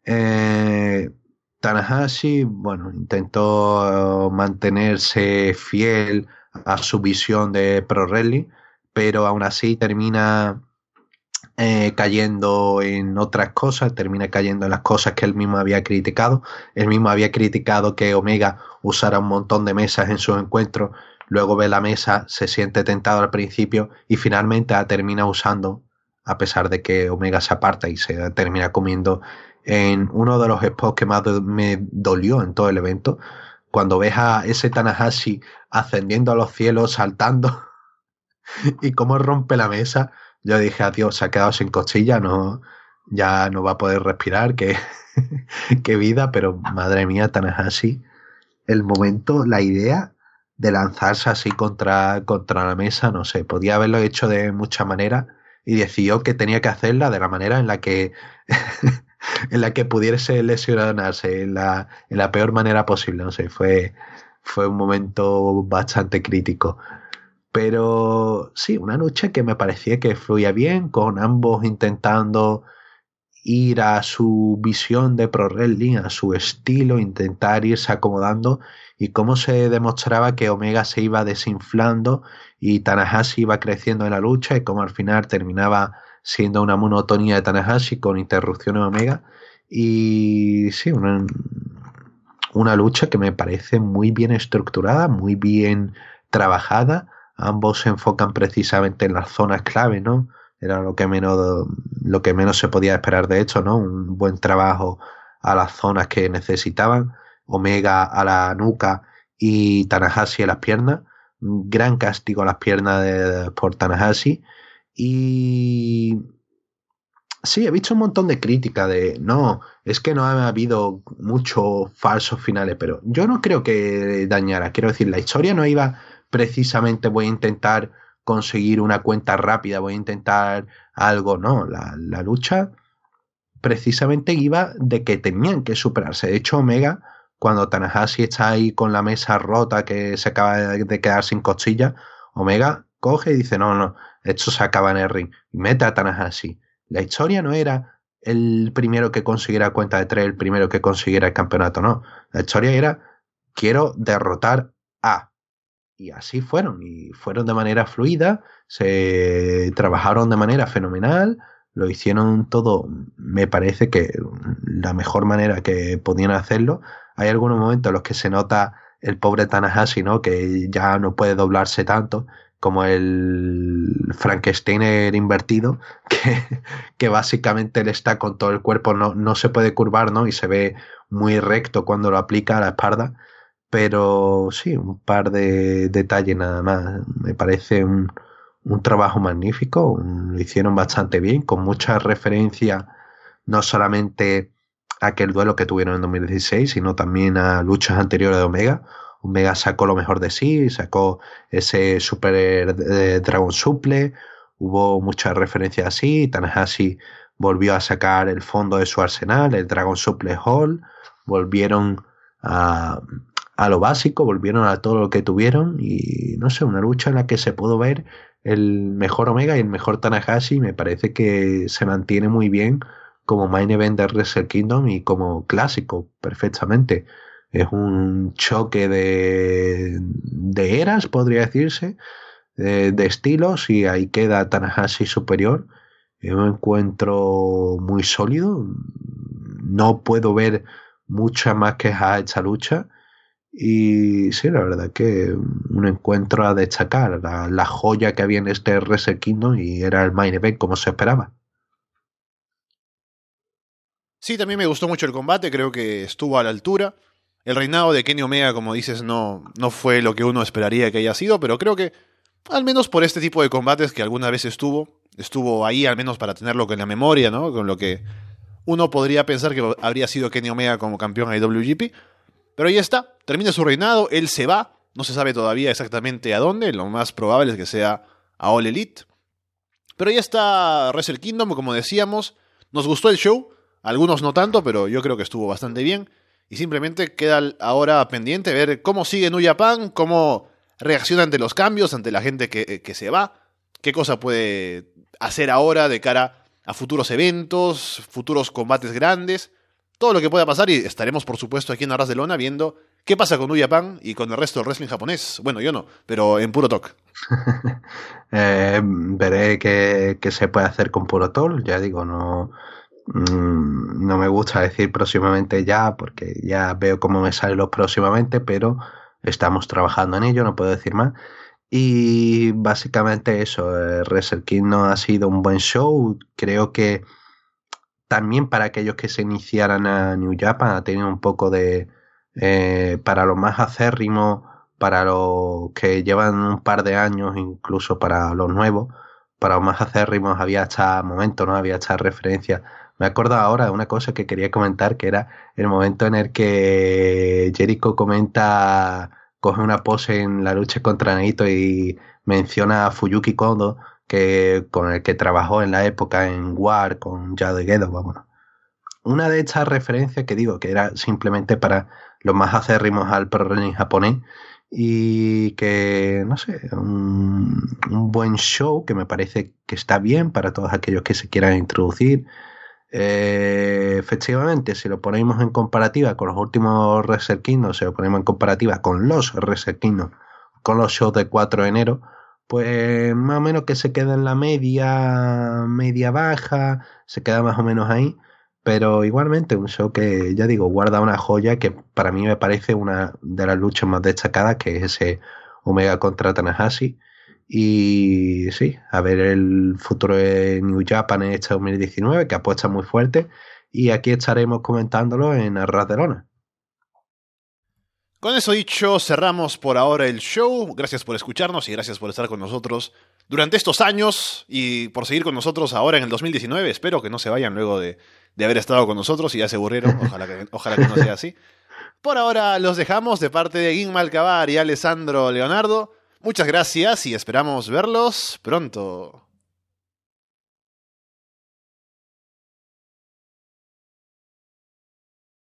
Eh, Tanahashi, bueno, intentó mantenerse fiel a su visión de Pro Wrestling, pero aún así termina eh, cayendo en otras cosas, termina cayendo en las cosas que él mismo había criticado. Él mismo había criticado que Omega usara un montón de mesas en sus encuentros, luego ve la mesa, se siente tentado al principio y finalmente termina usando, a pesar de que Omega se aparta y se termina comiendo en uno de los spots que más me dolió en todo el evento, cuando ves a ese Tanahashi ascendiendo a los cielos, saltando [LAUGHS] y cómo rompe la mesa, yo dije, adiós, se ha quedado sin costilla, no, ya no va a poder respirar, qué, [LAUGHS] qué vida, pero madre mía, Tanahashi, el momento, la idea de lanzarse así contra, contra la mesa, no sé, podía haberlo hecho de mucha manera y decidió que tenía que hacerla de la manera en la que [LAUGHS] [LAUGHS] en la que pudiese lesionarse en la, en la peor manera posible. No sé, fue, fue un momento bastante crítico. Pero sí, una lucha que me parecía que fluía bien, con ambos intentando ir a su visión de pro wrestling, a su estilo, intentar irse acomodando y cómo se demostraba que Omega se iba desinflando y Tanahashi iba creciendo en la lucha y cómo al final terminaba siendo una monotonía de Tanahashi con interrupciones Omega. Y sí, una, una lucha que me parece muy bien estructurada, muy bien trabajada. Ambos se enfocan precisamente en las zonas clave, ¿no? Era lo que menos, lo que menos se podía esperar de hecho, ¿no? Un buen trabajo a las zonas que necesitaban. Omega a la nuca y Tanahashi a las piernas. Un gran castigo a las piernas de, por Tanahashi y sí, he visto un montón de crítica de no, es que no ha habido muchos falsos finales, pero yo no creo que dañara. Quiero decir, la historia no iba precisamente voy a intentar conseguir una cuenta rápida, voy a intentar algo, no, la, la lucha precisamente iba de que tenían que superarse. De hecho, Omega, cuando Tanahashi está ahí con la mesa rota que se acaba de quedar sin costilla, Omega coge y dice, no, no, esto se acaba el ring. Y mete a Tanahashi. La historia no era el primero que consiguiera cuenta de tres, el primero que consiguiera el campeonato, no. La historia era, quiero derrotar a. Y así fueron, y fueron de manera fluida, se trabajaron de manera fenomenal, lo hicieron todo, me parece que la mejor manera que podían hacerlo. Hay algunos momentos en los que se nota el pobre Tanahashi, ¿no? Que ya no puede doblarse tanto como el Frankenstein invertido, [LAUGHS] que, que, básicamente él está con todo el cuerpo, no, no se puede curvar, ¿no? Y se ve muy recto cuando lo aplica a la espalda. Pero sí, un par de detalles nada más. Me parece un, un trabajo magnífico, lo hicieron bastante bien, con mucha referencia no solamente a aquel duelo que tuvieron en 2016, sino también a luchas anteriores de Omega. Omega sacó lo mejor de sí, sacó ese Super eh, Dragon Suple, hubo muchas referencias así, Tanahashi volvió a sacar el fondo de su arsenal, el Dragon Suple Hall, volvieron a, a lo básico, volvieron a todo lo que tuvieron y no sé, una lucha en la que se pudo ver el mejor Omega y el mejor Tanahashi, me parece que se mantiene muy bien como main event de Wrestle Kingdom y como clásico perfectamente es un choque de, de eras, podría decirse, de, estilos, y ahí queda Tanahashi superior. Es un encuentro muy sólido. No puedo ver mucha más que a esta lucha. Y sí, la verdad que un encuentro a destacar, la, joya que había en este Kingdom y era el main event como se esperaba. Sí, también me gustó mucho el combate, creo que estuvo a la altura. El reinado de Kenny Omega, como dices, no, no fue lo que uno esperaría que haya sido, pero creo que, al menos por este tipo de combates que alguna vez estuvo, estuvo ahí al menos para tenerlo en la memoria, ¿no? Con lo que uno podría pensar que habría sido Kenny Omega como campeón IWGP. Pero ahí está, termina su reinado, él se va, no se sabe todavía exactamente a dónde, lo más probable es que sea a All Elite. Pero ahí está Wrestle Kingdom, como decíamos, nos gustó el show, algunos no tanto, pero yo creo que estuvo bastante bien. Y simplemente queda ahora pendiente ver cómo sigue New Japan, cómo reacciona ante los cambios, ante la gente que, que se va. qué cosa puede hacer ahora de cara a futuros eventos, futuros combates grandes, todo lo que pueda pasar y estaremos por supuesto aquí en Arras de Lona viendo qué pasa con New Japan y con el resto del wrestling japonés. Bueno, yo no, pero en puro talk. [LAUGHS] eh, veré qué, qué, se puede hacer con puro talk, ya digo, no, no me gusta decir próximamente ya porque ya veo cómo me salen los próximamente, pero estamos trabajando en ello, no puedo decir más. Y básicamente eso, eh, Wrestle no ha sido un buen show. Creo que también para aquellos que se iniciaran a New Japan ha tenido un poco de... Eh, para los más acérrimos, para los que llevan un par de años, incluso para los nuevos, para los más acérrimos había hasta momento, ¿no? Había hasta referencia. Me acuerdo ahora de una cosa que quería comentar, que era el momento en el que Jericho comenta coge una pose en la lucha contra Naito y menciona a Fuyuki Kondo, que, con el que trabajó en la época en War con Yado Gedo, vamos. Una de estas referencias que digo que era simplemente para los más acérrimos al pro japonés y que, no sé, un, buen show que me parece que está bien para todos aquellos que se quieran introducir. Eh, efectivamente, si lo ponemos en comparativa con los últimos Kingdom, si lo ponemos en comparativa con los Kingdom, con los shows de 4 de enero, pues más o menos que se queda en la media, media baja, se queda más o menos ahí, pero igualmente un show que, ya digo, guarda una joya que para mí me parece una de las luchas más destacadas, que es ese Omega contra Tanahashi y sí, a ver el futuro de New Japan en este 2019, que apuesta muy fuerte. Y aquí estaremos comentándolo en Arras de Lona. Con eso dicho, cerramos por ahora el show. Gracias por escucharnos y gracias por estar con nosotros durante estos años y por seguir con nosotros ahora en el 2019. Espero que no se vayan luego de, de haber estado con nosotros y ya se aburrieron. [LAUGHS] Ojalá que, ojalá que no sea así. Por ahora los dejamos de parte de Guim Malcabar y Alessandro Leonardo. Muchas gracias y esperamos verlos pronto.